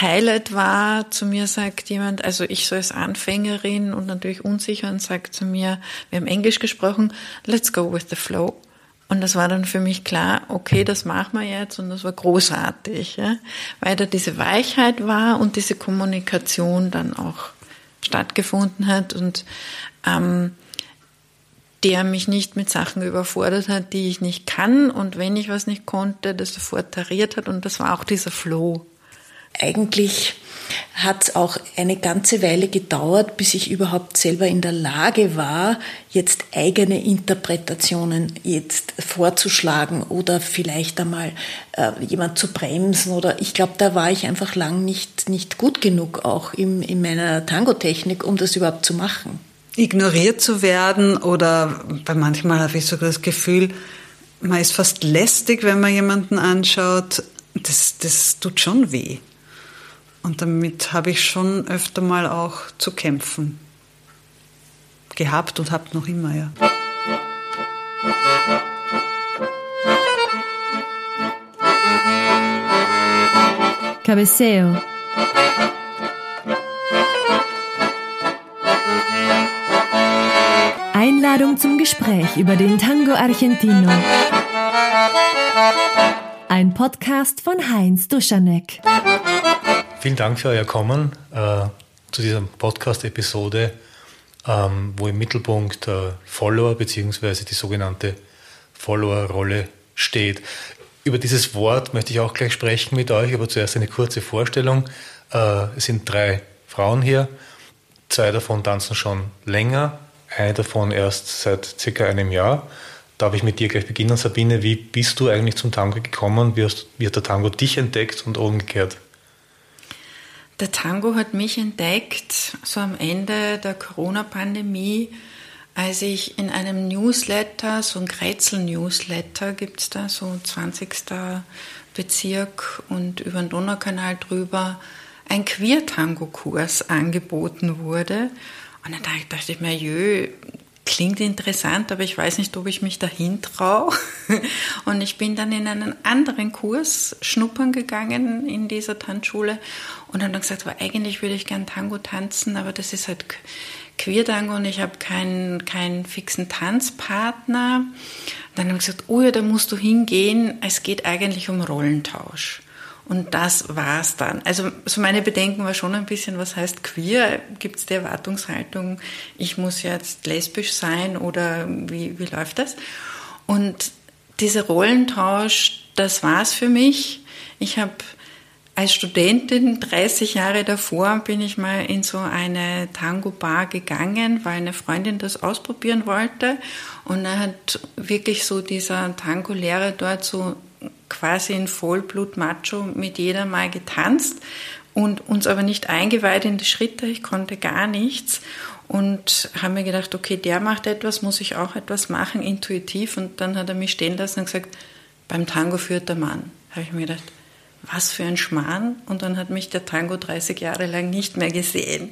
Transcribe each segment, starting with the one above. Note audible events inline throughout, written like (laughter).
Highlight war, zu mir sagt jemand, also ich so als Anfängerin und natürlich unsicher und sagt zu mir, wir haben Englisch gesprochen, let's go with the flow. Und das war dann für mich klar, okay, das machen wir jetzt und das war großartig, ja? weil da diese Weichheit war und diese Kommunikation dann auch stattgefunden hat und ähm, der mich nicht mit Sachen überfordert hat, die ich nicht kann und wenn ich was nicht konnte, das sofort tariert hat und das war auch dieser Flow. Eigentlich hat es auch eine ganze Weile gedauert, bis ich überhaupt selber in der Lage war, jetzt eigene Interpretationen jetzt vorzuschlagen oder vielleicht einmal äh, jemand zu bremsen oder ich glaube, da war ich einfach lang nicht, nicht gut genug auch im, in meiner Tango-Technik, um das überhaupt zu machen ignoriert zu werden oder bei manchmal habe ich sogar das Gefühl, man ist fast lästig, wenn man jemanden anschaut. Das, das tut schon weh. Und damit habe ich schon öfter mal auch zu kämpfen gehabt und habe noch immer, ja. Cabeceo Einladung zum Gespräch über den Tango Argentino. Ein Podcast von Heinz Duschanek. Vielen Dank für euer Kommen äh, zu dieser Podcast-Episode, ähm, wo im Mittelpunkt äh, Follower bzw. die sogenannte Follower-Rolle steht. Über dieses Wort möchte ich auch gleich sprechen mit euch, aber zuerst eine kurze Vorstellung. Äh, es sind drei Frauen hier, zwei davon tanzen schon länger, eine davon erst seit circa einem Jahr. Darf ich mit dir gleich beginnen, Sabine? Wie bist du eigentlich zum Tango gekommen? Wie, hast, wie hat der Tango dich entdeckt und umgekehrt? Der Tango hat mich entdeckt, so am Ende der Corona-Pandemie, als ich in einem Newsletter, so ein Kretzel-Newsletter gibt es da, so 20. Bezirk und über den Donaukanal drüber, ein Queer-Tango-Kurs angeboten wurde. Und dann dachte ich mir, jö, klingt interessant, aber ich weiß nicht, ob ich mich dahin traue. (laughs) Und ich bin dann in einen anderen Kurs schnuppern gegangen in dieser Tanzschule und habe dann gesagt, aber eigentlich würde ich gern Tango tanzen, aber das ist halt Queer-Tango und ich habe keinen, keinen fixen Tanzpartner. dann habe ich gesagt, oh ja, da musst du hingehen, es geht eigentlich um Rollentausch. Und das war's dann. Also so meine Bedenken war schon ein bisschen, was heißt queer? Gibt es die Erwartungshaltung, ich muss jetzt lesbisch sein oder wie, wie läuft das? Und dieser Rollentausch, das war's für mich. Ich habe als Studentin 30 Jahre davor bin ich mal in so eine Tango-Bar gegangen, weil eine Freundin das ausprobieren wollte. Und da hat wirklich so dieser Tango-Lehrer dort so quasi in Vollblut-Macho mit jeder mal getanzt und uns aber nicht eingeweiht in die Schritte. Ich konnte gar nichts und haben mir gedacht, okay, der macht etwas, muss ich auch etwas machen, intuitiv. Und dann hat er mich stehen lassen und gesagt, beim Tango führt der Mann. Habe ich mir gedacht, was für ein Schmarrn. Und dann hat mich der Tango 30 Jahre lang nicht mehr gesehen.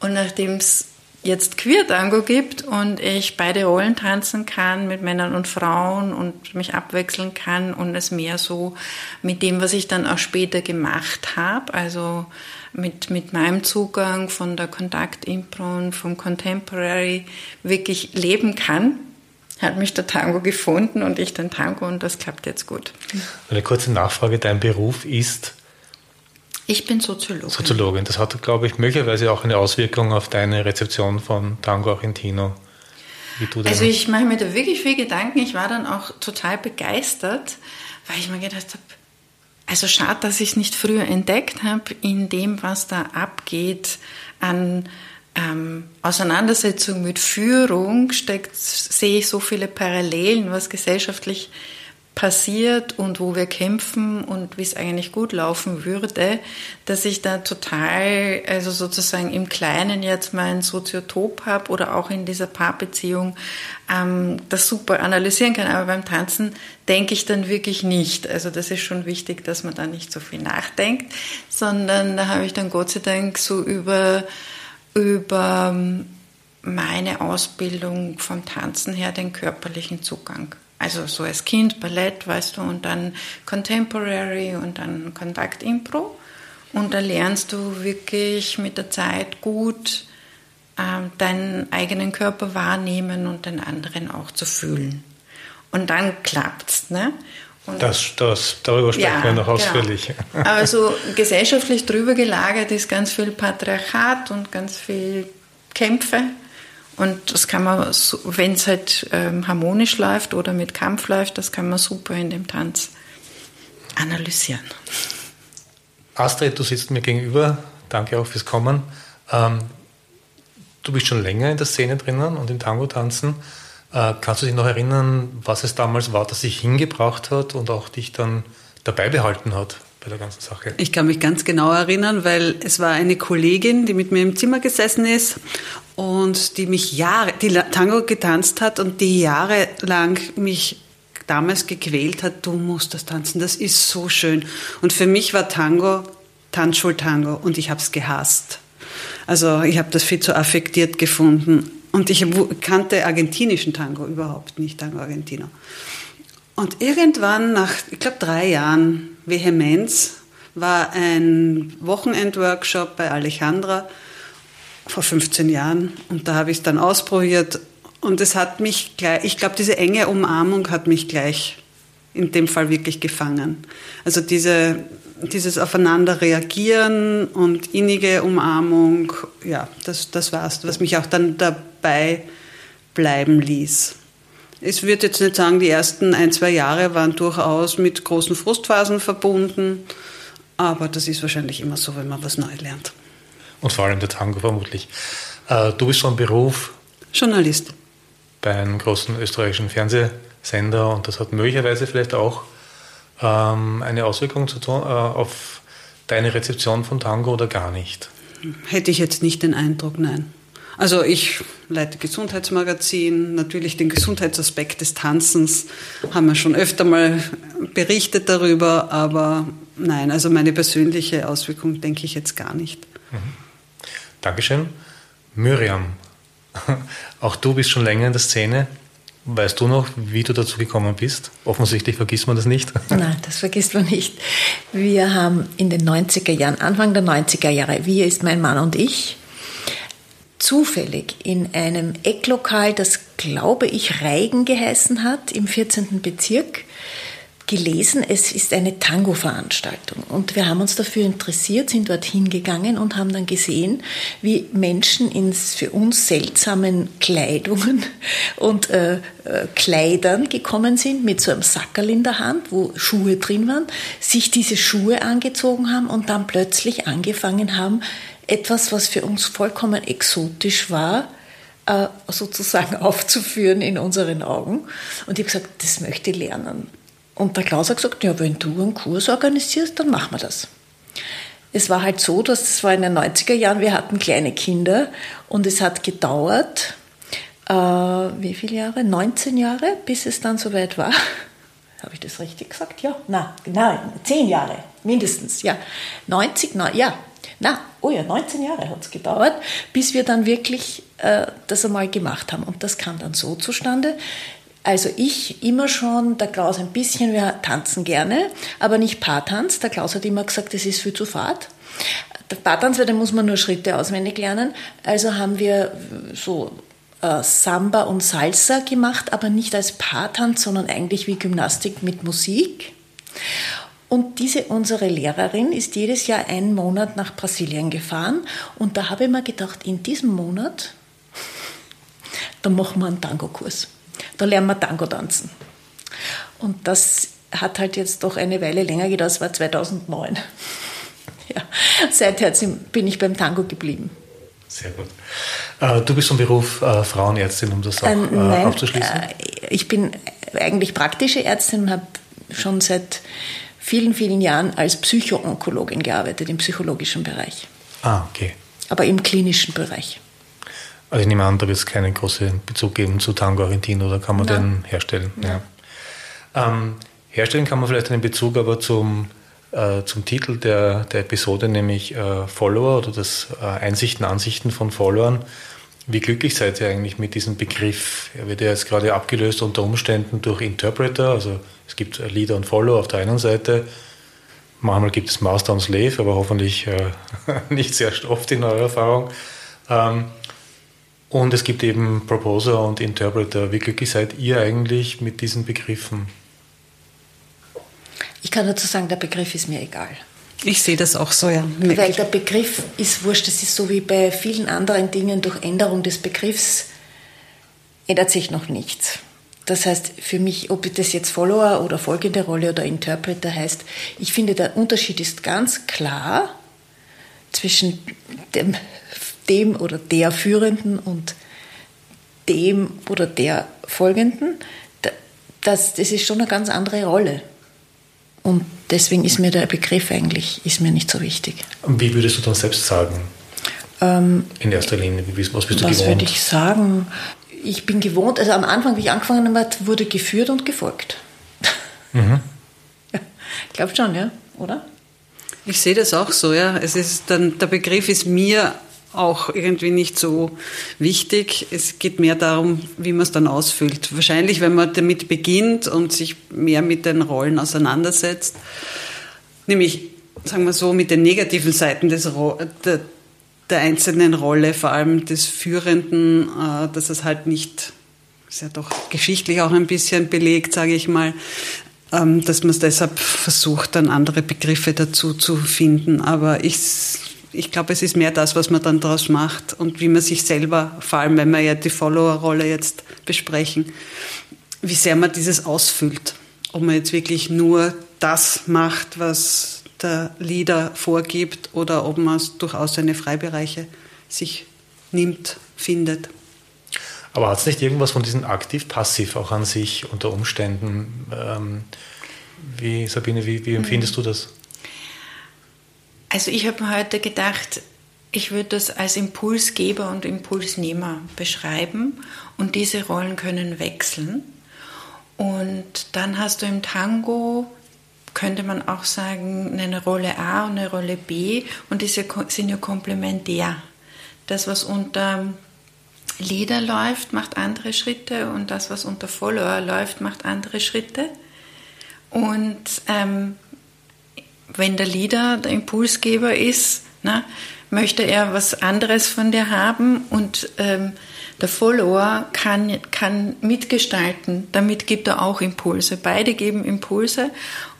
Und nachdem es jetzt Queer-Tango gibt und ich beide Rollen tanzen kann mit Männern und Frauen und mich abwechseln kann und es mehr so mit dem, was ich dann auch später gemacht habe, also mit, mit meinem Zugang von der Kontakt-Impro und vom Contemporary wirklich leben kann, hat mich der Tango gefunden und ich den Tango und das klappt jetzt gut. Eine kurze Nachfrage, dein Beruf ist ich bin Soziologin. Soziologin. Das hat, glaube ich, möglicherweise auch eine Auswirkung auf deine Rezeption von Tango Argentino. also ich mache mir da wirklich viel Gedanken. Ich war dann auch total begeistert, weil ich mir gedacht habe, also schade, dass ich es nicht früher entdeckt habe in dem, was da abgeht an ähm, Auseinandersetzung mit Führung, steckt, sehe ich so viele Parallelen, was gesellschaftlich passiert und wo wir kämpfen und wie es eigentlich gut laufen würde, dass ich da total, also sozusagen im Kleinen jetzt mein Soziotop habe oder auch in dieser Paarbeziehung ähm, das super analysieren kann. Aber beim Tanzen denke ich dann wirklich nicht. Also das ist schon wichtig, dass man da nicht so viel nachdenkt, sondern da habe ich dann Gott sei Dank so über, über ähm, meine Ausbildung vom Tanzen her den körperlichen Zugang. Also so als Kind Ballett, weißt du, und dann Contemporary und dann Kontakt Impro. Und da lernst du wirklich mit der Zeit gut äh, deinen eigenen Körper wahrnehmen und den anderen auch zu fühlen. Und dann klappt's, ne? Und das, das, darüber sprechen ja, wir noch genau. ausführlich. (laughs) Genau. Also gesellschaftlich drüber gelagert ist ganz viel Patriarchat und ganz viel Kämpfe. Und das kann man, wenn es halt ähm, harmonisch läuft oder mit Kampf läuft, das kann man super in dem Tanz analysieren. Astrid, du sitzt mir gegenüber. Danke auch fürs Kommen. Ähm, du bist schon länger in der Szene drinnen und im Tango-Tanzen. Äh, kannst du dich noch erinnern, was es damals war, das dich hingebracht hat und auch dich dann dabei behalten hat bei der ganzen Sache? Ich kann mich ganz genau erinnern, weil es war eine Kollegin, die mit mir im Zimmer gesessen ist und die mich Jahre, die Tango getanzt hat und die jahrelang mich damals gequält hat, du musst das tanzen, das ist so schön. Und für mich war Tango Tanzschultango und ich habe es gehasst. Also ich habe das viel zu affektiert gefunden und ich kannte argentinischen Tango überhaupt nicht, Tango Argentino. Und irgendwann nach, ich glaube, drei Jahren Vehemenz war ein Wochenendworkshop bei Alejandra vor 15 Jahren und da habe ich es dann ausprobiert und es hat mich gleich, ich glaube, diese enge Umarmung hat mich gleich in dem Fall wirklich gefangen. Also diese, dieses Aufeinander reagieren und innige Umarmung, ja, das, das war es, was mich auch dann dabei bleiben ließ. Ich würde jetzt nicht sagen, die ersten ein, zwei Jahre waren durchaus mit großen Frustphasen verbunden, aber das ist wahrscheinlich immer so, wenn man was neu lernt. Und vor allem der Tango vermutlich. Äh, du bist von Beruf Journalist bei einem großen österreichischen Fernsehsender und das hat möglicherweise vielleicht auch ähm, eine Auswirkung zu tun, äh, auf deine Rezeption von Tango oder gar nicht? Hätte ich jetzt nicht den Eindruck, nein. Also ich leite Gesundheitsmagazin, natürlich den Gesundheitsaspekt des Tanzens haben wir schon öfter mal berichtet darüber, aber nein, also meine persönliche Auswirkung denke ich jetzt gar nicht. Mhm. Dankeschön. Miriam, (laughs) Auch du bist schon länger in der Szene. Weißt du noch, wie du dazu gekommen bist? Offensichtlich vergisst man das nicht. (laughs) Nein, das vergisst man nicht. Wir haben in den 90er Jahren, Anfang der 90er Jahre, wir ist mein Mann und ich, zufällig in einem Ecklokal, das glaube ich Reigen geheißen hat, im 14. Bezirk, gelesen, es ist eine Tango-Veranstaltung. Und wir haben uns dafür interessiert, sind dorthin gegangen und haben dann gesehen, wie Menschen in für uns seltsamen Kleidungen (laughs) und äh, äh, Kleidern gekommen sind, mit so einem Sackerl in der Hand, wo Schuhe drin waren, sich diese Schuhe angezogen haben und dann plötzlich angefangen haben, etwas, was für uns vollkommen exotisch war, äh, sozusagen (laughs) aufzuführen in unseren Augen. Und ich habe gesagt, das möchte ich lernen. Und der Klaus hat gesagt, ja, wenn du einen Kurs organisierst, dann machen wir das. Es war halt so, dass es war in den 90er Jahren, wir hatten kleine Kinder und es hat gedauert, äh, wie viele Jahre? 19 Jahre, bis es dann soweit war. (laughs) Habe ich das richtig gesagt? Ja, na, nein, 10 Jahre, mindestens, ja. 90, na, ja, na, oh ja, 19 Jahre hat es gedauert, bis wir dann wirklich äh, das einmal gemacht haben. Und das kam dann so zustande, also ich immer schon, der Klaus ein bisschen, wir tanzen gerne, aber nicht Paartanz. Der Klaus hat immer gesagt, das ist viel zu fad. Der Paartanz, da muss man nur Schritte auswendig lernen. Also haben wir so äh, Samba und Salsa gemacht, aber nicht als Paartanz, sondern eigentlich wie Gymnastik mit Musik. Und diese, unsere Lehrerin ist jedes Jahr einen Monat nach Brasilien gefahren und da habe ich mir gedacht, in diesem Monat, da machen wir einen Tango-Kurs. Da lernen wir Tango tanzen. Und das hat halt jetzt doch eine Weile länger gedauert, das war 2009. (laughs) Ja, seither bin ich beim Tango geblieben. Sehr gut. Äh, du bist vom Beruf äh, Frauenärztin, um das auch ähm, nein, aufzuschließen? ich bin eigentlich praktische Ärztin und habe schon seit vielen, vielen Jahren als Psychoonkologin gearbeitet, im psychologischen Bereich. Ah, okay. Aber im klinischen Bereich. Also ich nehme an, da wird es keinen großen Bezug geben zu Tango Argentino, da kann man Nein. den herstellen. Ja. Ähm, herstellen kann man vielleicht einen Bezug aber zum, äh, zum Titel der, der Episode, nämlich äh, Follower oder das äh, Einsichten, Ansichten von Followern. Wie glücklich seid ihr eigentlich mit diesem Begriff? Er wird ja jetzt gerade abgelöst unter Umständen durch Interpreter, also es gibt Leader und Follower auf der einen Seite. Manchmal gibt es Master und Slave, aber hoffentlich äh, (laughs) nicht sehr oft in eurer Erfahrung. Ähm, und es gibt eben Proposer und Interpreter. Wie glücklich seid ihr eigentlich mit diesen Begriffen? Ich kann dazu sagen, der Begriff ist mir egal. Ich sehe das auch so, ja. Weil der Begriff ist wurscht. Das ist so wie bei vielen anderen Dingen. Durch Änderung des Begriffs ändert sich noch nichts. Das heißt, für mich, ob das jetzt Follower oder folgende Rolle oder Interpreter heißt, ich finde, der Unterschied ist ganz klar zwischen dem, dem oder der Führenden und dem oder der Folgenden. Das, das ist schon eine ganz andere Rolle. Und deswegen ist mir der Begriff eigentlich ist mir nicht so wichtig. Und wie würdest du dann selbst sagen? Ähm, In erster Linie, was bist du was gewohnt? Was würde ich sagen? Ich bin gewohnt, also am Anfang, wie ich angefangen habe, wurde geführt und gefolgt. Mhm. ja, ich glaube schon, ja, oder? Ich sehe das auch so, ja. Es ist dann, der Begriff ist mir auch irgendwie nicht so wichtig. Es geht mehr darum, wie man es dann ausfüllt. Wahrscheinlich, wenn man damit beginnt und sich mehr mit den Rollen auseinandersetzt, nämlich, sagen wir so, mit den negativen Seiten des, der, einzelnen Rolle, vor allem des Führenden, äh, dass es halt nicht, ist ja doch geschichtlich auch ein bisschen belegt, sage ich mal, ähm, dass man es deshalb versucht, dann andere Begriffe dazu zu finden. Aber ich ich glaube, es ist mehr das, was man dann daraus macht und wie man sich selber, vor allem wenn wir ja die Follower-Rolle jetzt besprechen, wie sehr man dieses ausfüllt. Ob man jetzt wirklich nur das macht, was der Leader vorgibt oder ob man es durchaus seine Freibereiche sich nimmt, findet. Aber hat es nicht irgendwas von diesem aktiv-passiv auch an sich unter Umständen? Ähm, wie, Sabine, wie, wie empfindest mhm. du das? Also ich habe mir heute gedacht, ich würde das als Impulsgeber und Impulsnehmer beschreiben und diese Rollen können wechseln. Und dann hast du im Tango, könnte man auch sagen, eine Rolle A und eine Rolle B und diese sind ja komplementär. Das, was unter Leader läuft, macht andere Schritte und das, was unter Follower läuft, macht andere Schritte. Und ähm, wenn der Leader der Impulsgeber ist, na, möchte er was anderes von dir haben und ähm, der Follower kann, kann mitgestalten, damit gibt er auch Impulse. Beide geben Impulse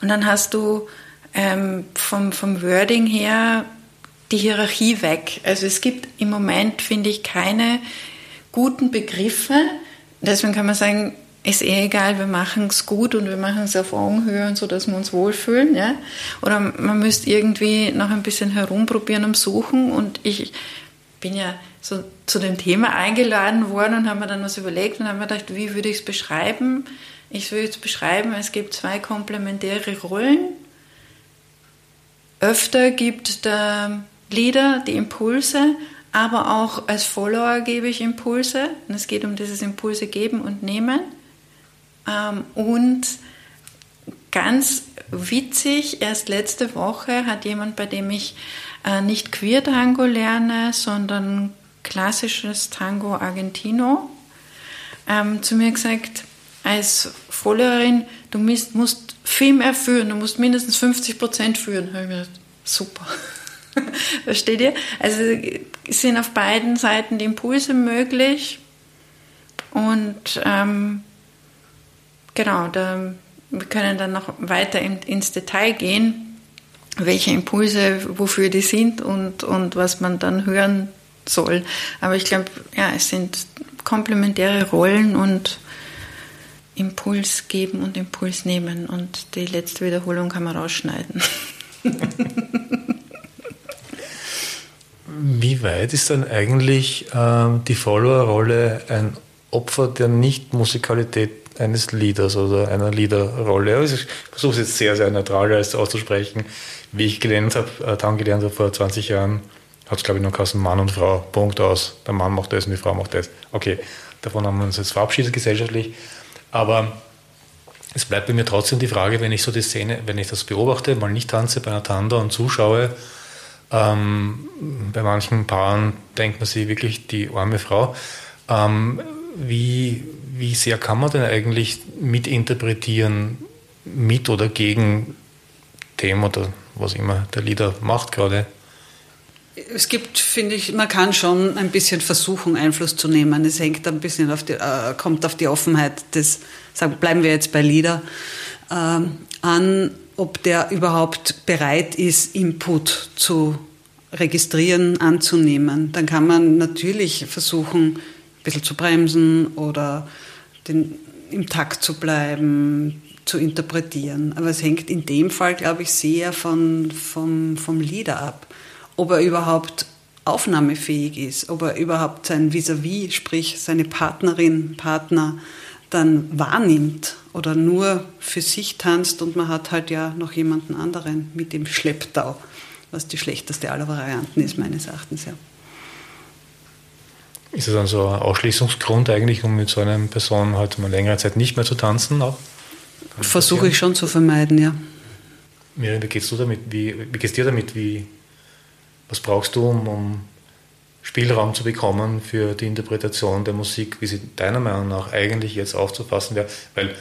und dann hast du ähm, vom, vom Wording her die Hierarchie weg. Also es gibt im Moment, finde ich, keine guten Begriffe. Deswegen kann man sagen, ist eh egal, wir machen es gut und wir machen es auf Augenhöhe und so, dass wir uns wohlfühlen. Ja? Oder man müsste irgendwie noch ein bisschen herumprobieren und suchen. Und ich bin ja so zu dem Thema eingeladen worden und habe mir dann was überlegt und habe mir gedacht, wie würde ich es beschreiben? Ich würde es beschreiben, es gibt zwei komplementäre Rollen. Öfter gibt der Leader die Impulse, aber auch als Follower gebe ich Impulse. Und es geht um dieses Impulse geben und nehmen. Ähm, und ganz witzig, erst letzte Woche hat jemand, bei dem ich äh, nicht Queer Tango lerne, sondern klassisches Tango Argentino, ähm, zu mir gesagt, als Followerin, du musst, musst viel mehr führen, du musst mindestens 50 Prozent führen. Habe ich mir gedacht, super. (laughs) Versteht ihr? Also sind auf beiden Seiten die Impulse möglich und ähm, Genau, da, wir können dann noch weiter in, ins Detail gehen, welche Impulse, wofür die sind und, und was man dann hören soll. Aber ich glaube, ja, es sind komplementäre Rollen und Impuls geben und Impuls nehmen. Und die letzte Wiederholung kann man rausschneiden. (laughs) Wie weit ist dann eigentlich äh, die Follower-Rolle ein Opfer der Nicht-Musikalität eines Leaders oder einer Leaderrolle. Also ich versuche es jetzt sehr, sehr neutral auszusprechen. Wie ich gelernt habe, äh, dann gelernt habe vor 20 Jahren, hat es glaube ich noch geheißen Mann und Frau, Punkt aus. Der Mann macht das und die Frau macht das. Okay, davon haben wir uns jetzt verabschiedet gesellschaftlich. Aber es bleibt bei mir trotzdem die Frage, wenn ich so die Szene, wenn ich das beobachte, mal nicht tanze bei einer Tanda und zuschaue, ähm, bei manchen Paaren denkt man sich wirklich die arme Frau. Ähm, wie, wie sehr kann man denn eigentlich mitinterpretieren, mit oder gegen dem oder was immer der Leader macht gerade? Es gibt, finde ich, man kann schon ein bisschen versuchen, Einfluss zu nehmen. Es hängt ein bisschen auf die, äh, kommt auf die Offenheit des, sagen, bleiben wir jetzt bei Leader, äh, an, ob der überhaupt bereit ist, Input zu registrieren, anzunehmen. Dann kann man natürlich versuchen, ein bisschen zu bremsen oder den, im Takt zu bleiben, zu interpretieren. Aber es hängt in dem Fall, glaube ich, sehr von, vom, vom Leader ab. Ob er überhaupt aufnahmefähig ist, ob er überhaupt sein Vis-à-vis, -vis, sprich seine Partnerin, Partner, dann wahrnimmt oder nur für sich tanzt und man hat halt ja noch jemanden anderen mit dem Schlepptau, was die schlechteste aller Varianten ist, meines Erachtens, ja. Ist das dann so ein Ausschließungsgrund eigentlich, um mit so einer Person halt mal längere Zeit nicht mehr zu tanzen? Auch? Versuche ich schon zu vermeiden, ja. Miriam, wie gehst du damit? Wie, wie gehst dir damit? Wie, was brauchst du, um, um Spielraum zu bekommen für die Interpretation der Musik, wie sie deiner Meinung nach eigentlich jetzt aufzufassen wäre? Weil,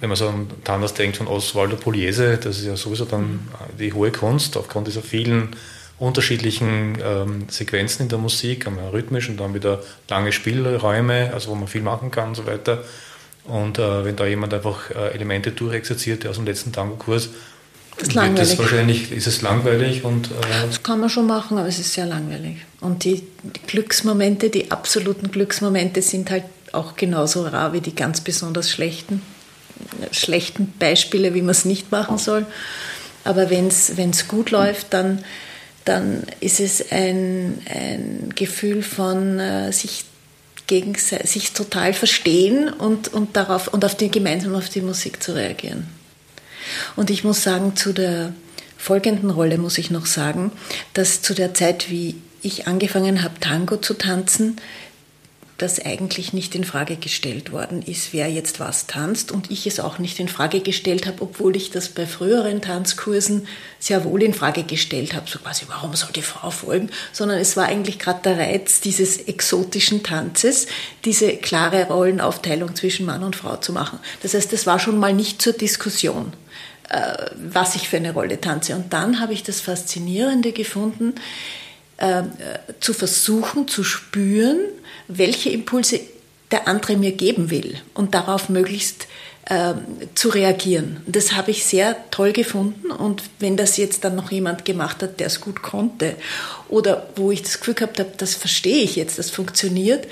wenn man so an Tandas denkt von Oswaldo Pugliese, das ist ja sowieso dann die hohe Kunst, aufgrund dieser vielen unterschiedlichen ähm, Sequenzen in der Musik, einmal rhythmisch und dann wieder lange Spielräume, also wo man viel machen kann und so weiter. Und äh, wenn da jemand einfach äh, Elemente durchexerziert aus dem letzten Tango-Kurs, das ist langweilig. Das wahrscheinlich ist es langweilig und. Äh das kann man schon machen, aber es ist sehr langweilig. Und die, die, Glücksmomente, die absoluten Glücksmomente sind halt auch genauso rar wie die ganz besonders schlechten, schlechten Beispiele, wie man es nicht machen soll. Aber wenn es gut läuft, dann, dann ist es ein, ein Gefühl von äh, sich gegen sich total verstehen und, und, darauf, und auf die, gemeinsam auf die Musik zu reagieren. Und ich muss sagen, zu der folgenden Rolle muss ich noch sagen, dass zu der Zeit, wie ich angefangen habe, Tango zu tanzen, das eigentlich nicht in Frage gestellt worden ist, wer jetzt was tanzt. Und ich es auch nicht in Frage gestellt habe, obwohl ich das bei früheren Tanzkursen sehr wohl in Frage gestellt habe, so quasi, warum soll die Frau folgen, sondern es war eigentlich gerade der Reiz dieses exotischen Tanzes, diese klare Rollenaufteilung zwischen Mann und Frau zu machen. Das heißt, das war schon mal nicht zur Diskussion was ich für eine Rolle tanze. Und dann habe ich das Faszinierende gefunden, äh, zu versuchen zu spüren, welche Impulse der andere mir geben will und darauf möglichst äh, zu reagieren. Das habe ich sehr toll gefunden und wenn das jetzt dann noch jemand gemacht hat, der es gut konnte oder wo ich das Gefühl gehabt habe, das verstehe ich jetzt, das funktioniert,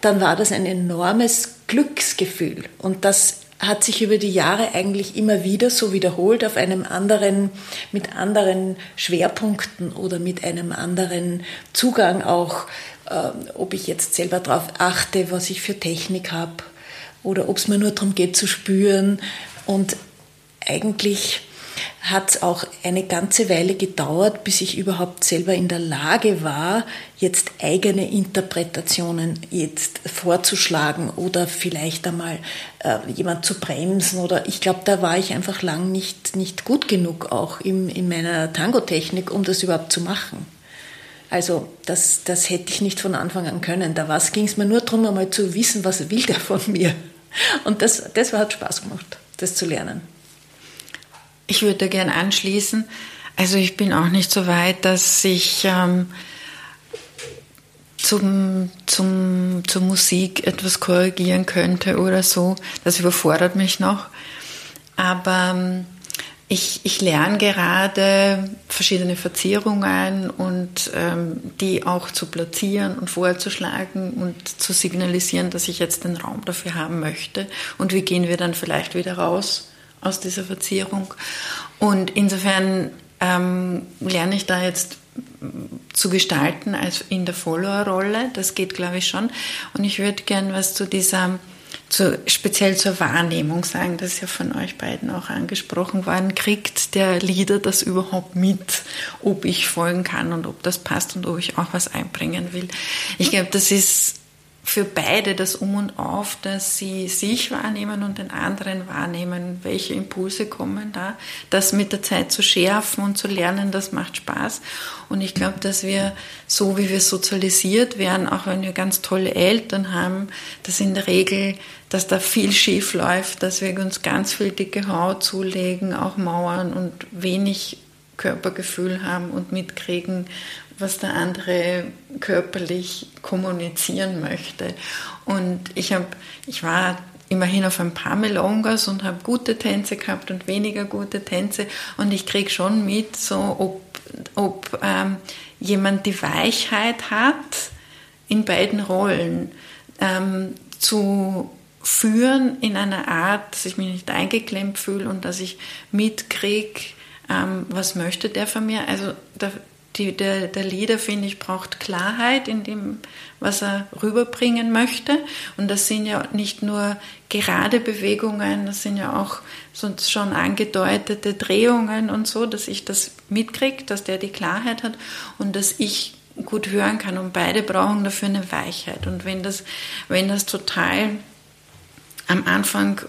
dann war das ein enormes Glücksgefühl und das hat sich über die Jahre eigentlich immer wieder so wiederholt auf einem anderen, mit anderen Schwerpunkten oder mit einem anderen Zugang auch ähm, ob ich jetzt selber darauf achte, was ich für Technik habe oder ob es mir nur darum geht zu spüren. Und eigentlich hat es auch eine ganze Weile gedauert, bis ich überhaupt selber in der Lage war, jetzt eigene Interpretationen jetzt vorzuschlagen oder vielleicht einmal äh, jemand zu bremsen oder ich glaube, da war ich einfach lang nicht, nicht gut genug auch im, in meiner Tango-Technik, um das überhaupt zu machen. Also das, das hätte ich nicht von Anfang an können. Da ging es mir nur darum, einmal zu wissen, was will der von mir. Und das, das hat Spaß gemacht, das zu lernen. Ich würde gerne anschließen. Also ich bin auch nicht so weit, dass ich ähm, zum, zum, zur Musik etwas korrigieren könnte oder so. Das überfordert mich noch. Aber ähm, ich, ich lerne gerade verschiedene Verzierungen und ähm, die auch zu platzieren und vorzuschlagen und zu signalisieren, dass ich jetzt den Raum dafür haben möchte. Und wie gehen wir dann vielleicht wieder raus aus dieser Verzierung? Und insofern ähm, lerne ich da jetzt zu gestalten als in der Follower-Rolle. Das geht, glaube ich, schon. Und ich würde gern was zu dieser zu, speziell zur Wahrnehmung sagen, das ist ja von euch beiden auch angesprochen worden, kriegt der Leader das überhaupt mit, ob ich folgen kann und ob das passt und ob ich auch was einbringen will. Ich glaube, das ist für beide das Um und Auf, dass sie sich wahrnehmen und den anderen wahrnehmen, welche Impulse kommen da. Das mit der Zeit zu schärfen und zu lernen, das macht Spaß. Und ich glaube, dass wir, so wie wir sozialisiert werden, auch wenn wir ganz tolle Eltern haben, dass in der Regel, dass da viel schief läuft, dass wir uns ganz viel dicke Haut zulegen, auch Mauern und wenig Körpergefühl haben und mitkriegen, was der andere körperlich kommunizieren möchte. Und ich habe, ich war immerhin auf ein paar Melongas und habe gute Tänze gehabt und weniger gute Tänze und ich kriege schon mit, so ob, ob ähm, jemand die Weichheit hat, in beiden Rollen ähm, zu führen in einer Art, dass ich mich nicht eingeklemmt fühle und dass ich mitkriege, ähm, was möchte der von mir. Also der, die, der, der Leader, finde ich, braucht Klarheit in dem, was er rüberbringen möchte. Und das sind ja nicht nur gerade Bewegungen, das sind ja auch sonst schon angedeutete Drehungen und so, dass ich das mitkriege, dass der die Klarheit hat und dass ich gut hören kann. Und beide brauchen dafür eine Weichheit. Und wenn das, wenn das total am Anfang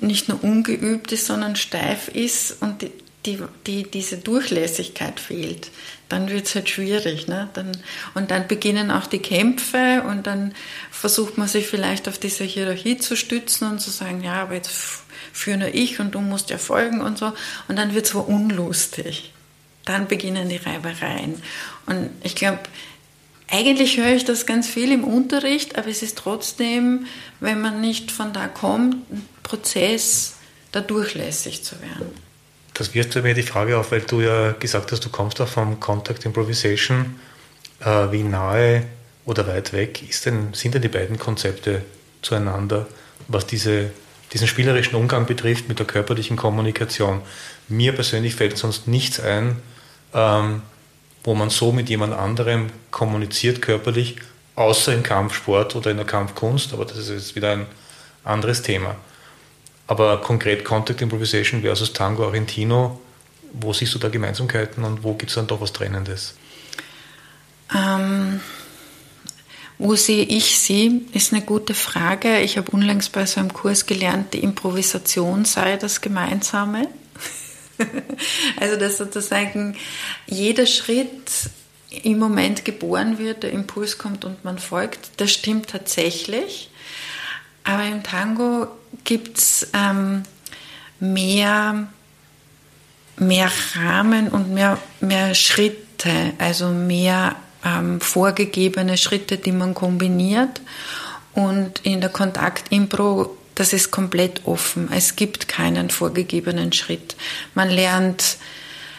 nicht nur ungeübt ist, sondern steif ist und die, die, die, diese Durchlässigkeit fehlt, dann wird es halt schwierig. Ne? Dann, und dann beginnen auch die Kämpfe und dann versucht man sich vielleicht auf diese Hierarchie zu stützen und zu sagen, ja, aber jetzt führe nur ich und du musst ja folgen und so. Und dann wird es aber unlustig. Dann beginnen die Reibereien. Und ich glaube, eigentlich höre ich das ganz viel im Unterricht, aber es ist trotzdem, wenn man nicht von da kommt, ein Prozess, da durchlässig zu werden. Das wirft mir die Frage auf, weil du ja gesagt hast, du kommst auch vom Contact Improvisation. Äh, wie nahe oder weit weg denn, sind denn die beiden Konzepte zueinander, was diese, diesen spielerischen Umgang betrifft mit der körperlichen Kommunikation? Mir persönlich fällt sonst nichts ein, ähm, wo man so mit jemand anderem kommuniziert körperlich, außer im Kampfsport oder in der Kampfkunst, aber das ist jetzt wieder ein anderes Thema. Aber konkret Contact Improvisation versus Tango Argentino, wo siehst du da Gemeinsamkeiten und wo gibt es dann doch was Trennendes? Ähm, wo sehe ich sie, ist eine gute Frage. Ich habe unlängst bei so einem Kurs gelernt, die Improvisation sei das Gemeinsame. (laughs) also dass sozusagen jeder Schritt im Moment geboren wird, der Impuls kommt und man folgt, das stimmt tatsächlich. Aber im Tango gibt es ähm, mehr, mehr Rahmen und mehr, mehr Schritte, also mehr ähm, vorgegebene Schritte, die man kombiniert. Und in der Kontaktimpro, das ist komplett offen. Es gibt keinen vorgegebenen Schritt. Man lernt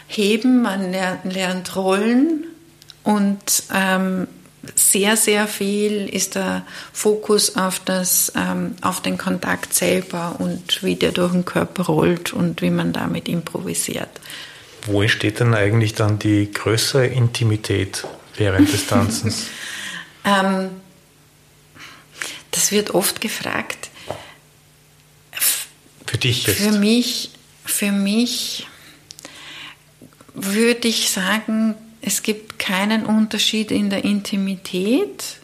heben, man lernt, rollen und ähm, sehr, sehr viel ist der Fokus auf, das, ähm, auf den Kontakt selber und wie der durch den Körper rollt und wie man damit improvisiert. Wo entsteht denn eigentlich dann die größere Intimität während des Tanzens? (laughs) ähm, das wird oft gefragt. Für dich jetzt? Für mich, für mich würde ich sagen, es gibt keinen Unterschied in der Intimität.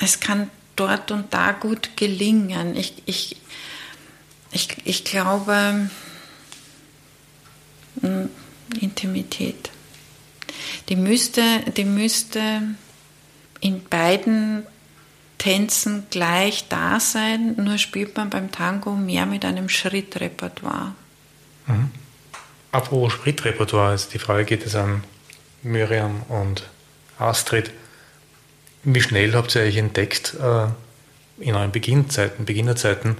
Es kann dort und da gut gelingen. Ich, ich, ich, ich glaube, hm, Intimität, die müsste, die müsste in beiden Tänzen gleich da sein, nur spielt man beim Tango mehr mit einem Schrittrepertoire. Mhm. Apropos Spritrepertoire, die Frage geht es an Miriam und Astrid. Wie schnell habt ihr euch entdeckt äh, in euren Beginnzeiten, Beginnerzeiten,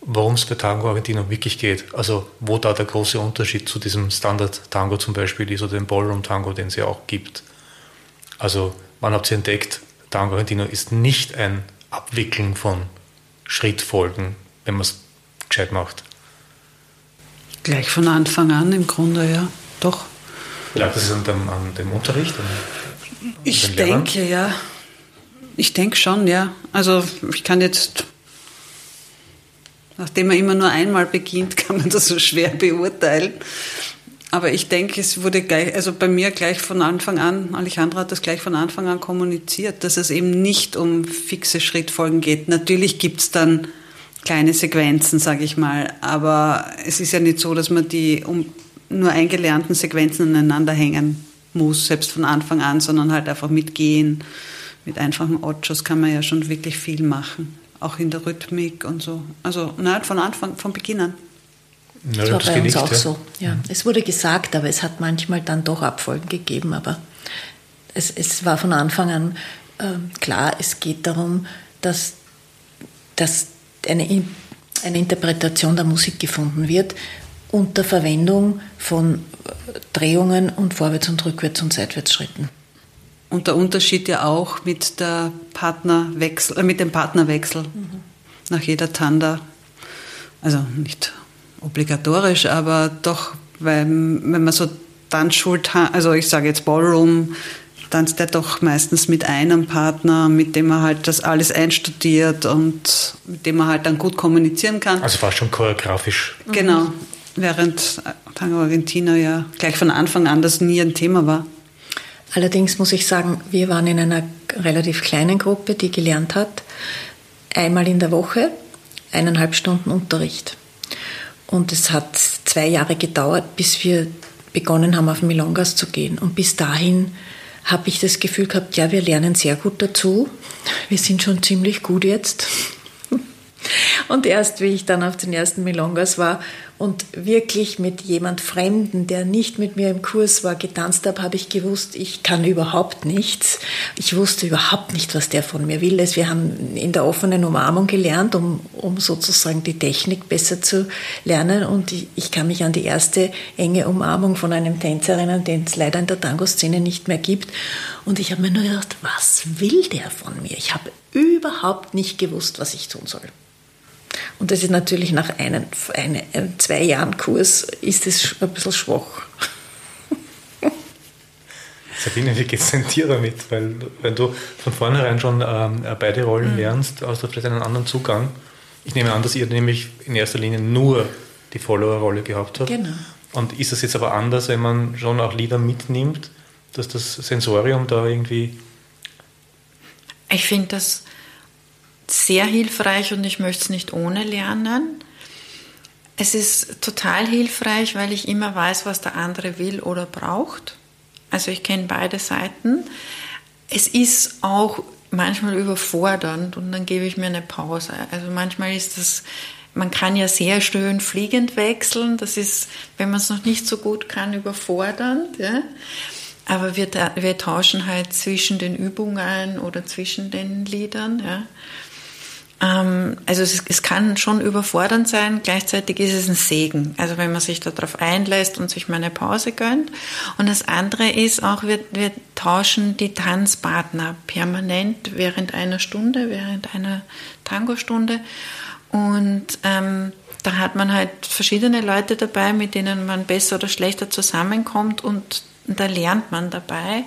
worum es bei Tango Argentino wirklich geht? Also wo da der große Unterschied zu diesem Standard-Tango zum Beispiel ist oder dem Ballroom-Tango, den es ja auch gibt. Also wann habt ihr entdeckt, Tango Argentino ist nicht ein Abwickeln von Schrittfolgen, wenn man es gescheit macht? Gleich von Anfang an im Grunde, ja, doch. Lag das an dem, an dem Unterricht? An, ich denke, ja. Ich denke schon, ja. Also ich kann jetzt, nachdem man immer nur einmal beginnt, (laughs) kann man das so schwer beurteilen. Aber ich denke, es wurde gleich, also bei mir gleich von Anfang an, Alejandro hat das gleich von Anfang an kommuniziert, dass es eben nicht um fixe Schrittfolgen geht. Natürlich gibt es dann kleine Sequenzen, sage ich mal. Aber es ist ja nicht so, dass man die um nur eingelernten Sequenzen aneinander hängen muss, selbst von Anfang an, sondern halt einfach mitgehen. Mit einfachen Ochos kann man ja schon wirklich viel machen, auch in der Rhythmik und so. Also nein, von Anfang, von Beginn an. Ja, das war bei uns auch ja. so. Ja. Mhm. Es wurde gesagt, aber es hat manchmal dann doch Abfolgen gegeben. Aber es, es war von Anfang an äh, klar, es geht darum, dass, dass eine, eine Interpretation der Musik gefunden wird unter Verwendung von Drehungen und Vorwärts- und Rückwärts- und Seitwärtsschritten. Und der Unterschied ja auch mit, der Partnerwechsel, äh, mit dem Partnerwechsel mhm. nach jeder Tanda. Also nicht obligatorisch, aber doch, weil wenn man so Tanzschuld, also ich sage jetzt Ballroom, tanzt er doch meistens mit einem Partner, mit dem er halt das alles einstudiert und mit dem er halt dann gut kommunizieren kann. Also fast schon choreografisch. Genau, während Tango Argentina ja gleich von Anfang an das nie ein Thema war. Allerdings muss ich sagen, wir waren in einer relativ kleinen Gruppe, die gelernt hat, einmal in der Woche eineinhalb Stunden Unterricht. Und es hat zwei Jahre gedauert, bis wir begonnen haben, auf Milongas zu gehen. Und bis dahin habe ich das Gefühl gehabt, ja, wir lernen sehr gut dazu. Wir sind schon ziemlich gut jetzt. Und erst wie ich dann auf den ersten Milongas war und wirklich mit jemand Fremden, der nicht mit mir im Kurs war, getanzt habe, habe ich gewusst, ich kann überhaupt nichts. Ich wusste überhaupt nicht, was der von mir will. Wir haben in der offenen Umarmung gelernt, um, um sozusagen die Technik besser zu lernen. Und ich, ich kann mich an die erste enge Umarmung von einem Tänzer erinnern, den es leider in der Tango-Szene nicht mehr gibt. Und ich habe mir nur gedacht, was will der von mir? Ich habe überhaupt nicht gewusst, was ich tun soll. Und das ist natürlich nach einem, einem zwei Jahren Kurs ist es ein bisschen schwach. (laughs) Sabine, wie geht es denn dir damit? Weil wenn du von vornherein schon ähm, beide Rollen mhm. lernst, hast du vielleicht einen anderen Zugang. Ich nehme an, dass ihr nämlich in erster Linie nur die Follower-Rolle gehabt habt. Genau. Und ist das jetzt aber anders, wenn man schon auch Lieder mitnimmt, dass das Sensorium da irgendwie... Ich finde das sehr hilfreich und ich möchte es nicht ohne lernen. Es ist total hilfreich, weil ich immer weiß, was der andere will oder braucht. Also ich kenne beide Seiten. Es ist auch manchmal überfordernd und dann gebe ich mir eine Pause. Also manchmal ist das, man kann ja sehr schön fliegend wechseln. Das ist, wenn man es noch nicht so gut kann, überfordernd. Ja? Aber wir, wir tauschen halt zwischen den Übungen oder zwischen den Liedern. Ja? Ähm, also es, es, kann schon überfordernd sein, gleichzeitig ist es ein Segen. Also wenn man sich darauf einlässt und sich mal eine Pause gönnt. Und das andere ist auch, wir, wir tauschen die Tanzpartner permanent während einer Stunde, während einer Tango-Stunde. Und ähm, da hat man halt verschiedene Leute dabei, mit denen man besser oder schlechter zusammenkommt und da lernt man dabei.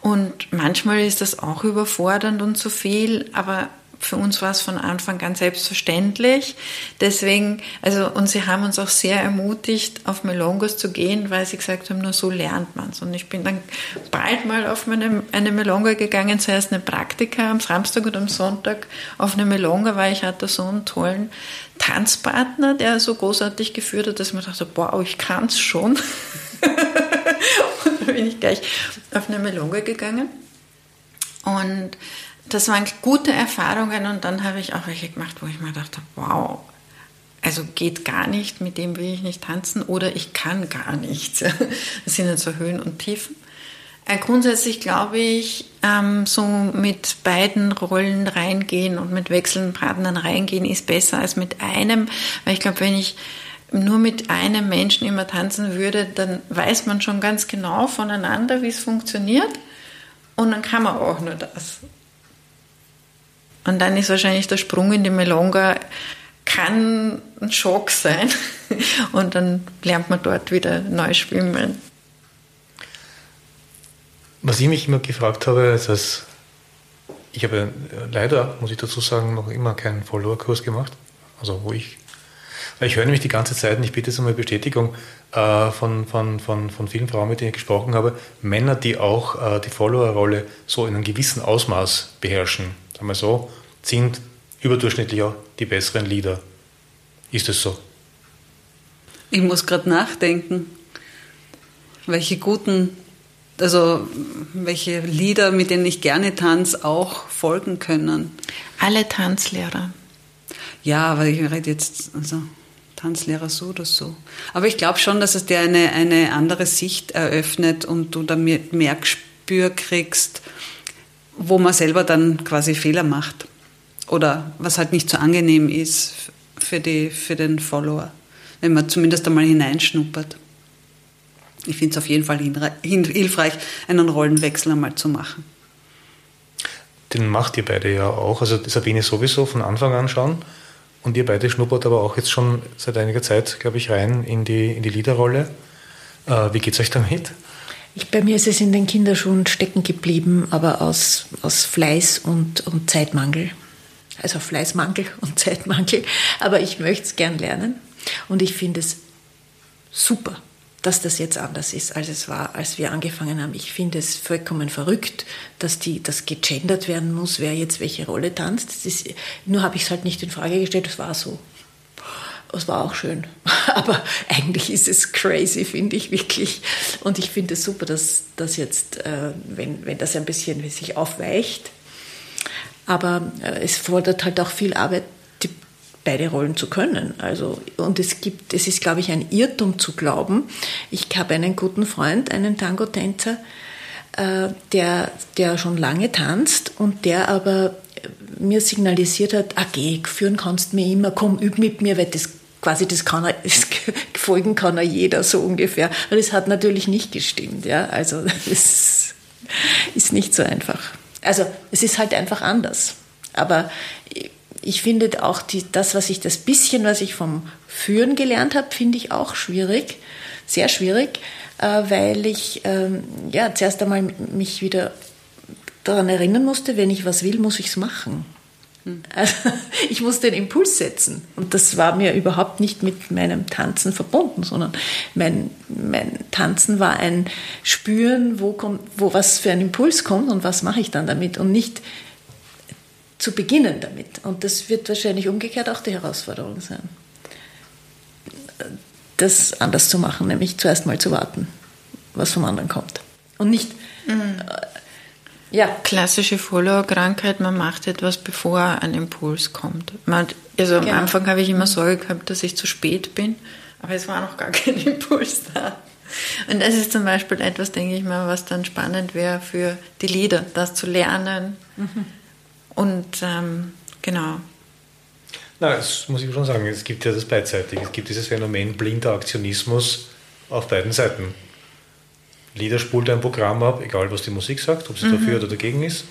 Und manchmal ist das auch überfordernd und zu viel, aber für uns war es von Anfang an selbstverständlich. Deswegen, also, und sie haben uns auch sehr ermutigt, auf Melongos zu gehen, weil sie gesagt haben, nur so lernt man es. Und ich bin dann bald mal auf meine, eine Melonga gegangen, zuerst eine Praktika am Samstag und am Sonntag auf eine Melonga, weil ich hatte so einen tollen Tanzpartner, der so großartig geführt hat, dass mir dachte, wow, ich kann es schon. (laughs) und dann bin ich gleich auf eine Melonga gegangen. Und das waren gute Erfahrungen und dann habe ich auch welche gemacht, wo ich mir dachte, wow, also geht gar nicht, mit dem will ich nicht tanzen oder ich kann gar nichts. (laughs) Das sind dann so Höhen und Tiefen. Äh, grundsätzlich glaube ich, ähm, so mit beiden Rollen reingehen und mit wechselnden Partnern reingehen ist besser als mit einem, weil ich glaube, wenn ich nur mit einem Menschen immer tanzen würde, dann weiß man schon ganz genau voneinander, wie es funktioniert und dann kann man auch nur das. Und dann ist wahrscheinlich der Sprung in die Melonga kann ein Schock sein. (laughs) Und dann lernt man dort wieder neu schwimmen. Was ich mich immer gefragt habe, ist, dass ich habe leider, muss ich dazu sagen, noch immer keinen Follower-Kurs gemacht. Also wo ich, ich höre nämlich die ganze Zeit, und ich bitte jetzt um eine Bestätigung äh, von, von, von, von vielen Frauen, mit denen ich gesprochen habe, Männer, die auch äh, die Follower-Rolle so in einem gewissen Ausmaß beherrschen sagen wir so, sind überdurchschnittlich auch die besseren Lieder. Ist es so? Ich muss gerade nachdenken, welche guten, also welche Lieder, mit denen ich gerne tanze, auch folgen können. Alle Tanzlehrer. Ja, aber ich rede jetzt, also Tanzlehrer so oder so. Aber ich glaube schon, dass es dir eine, eine andere Sicht eröffnet und du damit mehr Gespür kriegst, wo man selber dann quasi Fehler macht. Oder was halt nicht so angenehm ist für, die, für den Follower, wenn man zumindest einmal hineinschnuppert. Ich finde es auf jeden Fall hilfreich, einen Rollenwechsel einmal zu machen. Den macht ihr beide ja auch. Also Sabine sowieso von Anfang an schon. Und ihr beide schnuppert aber auch jetzt schon seit einiger Zeit, glaube ich, rein in die, in die Liederrolle. Äh, wie geht es euch damit? Ich, bei mir ist es in den Kinderschuhen stecken geblieben, aber aus, aus Fleiß und, und Zeitmangel. Also Fleißmangel (laughs) und Zeitmangel. Aber ich möchte es gern lernen. Und ich finde es super, dass das jetzt anders ist, als es war, als wir angefangen haben. Ich finde es vollkommen verrückt, dass die, das gegendert werden muss, wer jetzt welche Rolle tanzt. Ist, nur habe ich es halt nicht in Frage gestellt, es war so. Es war auch schön. (laughs) Aber eigentlich ist es crazy, finde ich wirklich. Und ich finde es super, dass das jetzt, äh, wenn, wenn das ein bisschen sich aufweicht, aber äh, es fordert halt auch viel Arbeit beide Rollen zu können. Also, und es gibt, es ist, glaube ich, ein Irrtum zu glauben. Ich habe einen guten Freund, einen Tango-Tänzer, äh, der, der schon lange tanzt und der aber mir signalisiert hat, ah, geh, führen kannst du mir immer, komm, üb mit mir, weil das quasi das kann er, (laughs) das folgen kann er jeder so ungefähr. Und es hat natürlich nicht gestimmt, ja. Also (laughs) das ist nicht so einfach. Also es ist halt einfach anders. Aber ich finde auch die, das, was ich, das bisschen, was ich vom Führen gelernt habe, finde ich auch schwierig, sehr schwierig, äh, weil ich ähm, ja zuerst einmal mich wieder daran erinnern musste, wenn ich was will, muss ich es machen. Hm. Also, (laughs) ich muss den Impuls setzen. Und das war mir überhaupt nicht mit meinem Tanzen verbunden, sondern mein, mein Tanzen war ein Spüren, wo, kommt, wo was für ein Impuls kommt und was mache ich dann damit. Und nicht zu beginnen damit. Und das wird wahrscheinlich umgekehrt auch die Herausforderung sein, das anders zu machen, nämlich zuerst mal zu warten, was vom anderen kommt. Und nicht. Mhm. Ja. Klassische Follower-Krankheit, man macht etwas, bevor ein Impuls kommt. Man, also genau. am Anfang habe ich immer Sorge gehabt, dass ich zu spät bin, aber es war noch gar (laughs) kein Impuls da. Und das ist zum Beispiel etwas, denke ich mal, was dann spannend wäre für die Lieder, das zu lernen. Mhm und ähm, genau. Na, das muss ich schon sagen, es gibt ja das beidseitig. Es gibt dieses Phänomen blinder Aktionismus auf beiden Seiten. Lieder spult ein Programm ab, egal was die Musik sagt, ob sie mhm. dafür oder dagegen ist.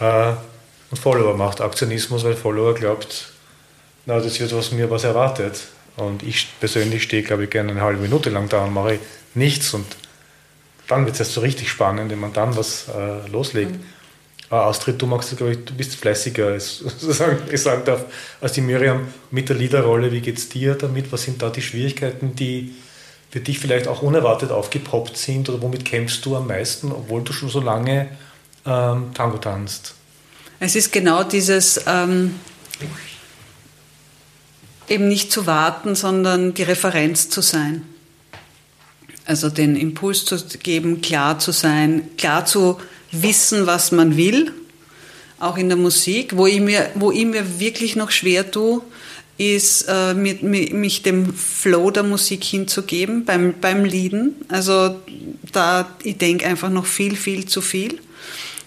Äh, und Follower macht Aktionismus, weil Follower glaubt, na, das wird was mir was erwartet. Und ich persönlich stehe, glaube ich, gerne eine halbe Minute lang da und mache nichts. Und dann wird es erst so richtig spannend, wenn man dann was äh, loslegt. Mhm. Astrid, du magst, glaube ich, du bist fleißiger, als, (laughs) sozusagen, ich sagen darf, als die Miriam mit der Liederrolle. Wie geht es dir damit? Was sind da die Schwierigkeiten, die für dich vielleicht auch unerwartet aufgepoppt sind? Oder womit kämpfst du am meisten, obwohl du schon so lange ähm, Tango tanzt? Es ist genau dieses ähm, eben nicht zu warten, sondern die Referenz zu sein. Also den Impuls zu geben, klar zu sein, klar zu wissen, was man will, auch in der Musik. Wo ich mir, wo ich mir wirklich noch schwer tue, ist, äh, mit, mit, mich dem Flow der Musik hinzugeben beim, beim Lieden. Also da, ich denke einfach noch viel, viel zu viel.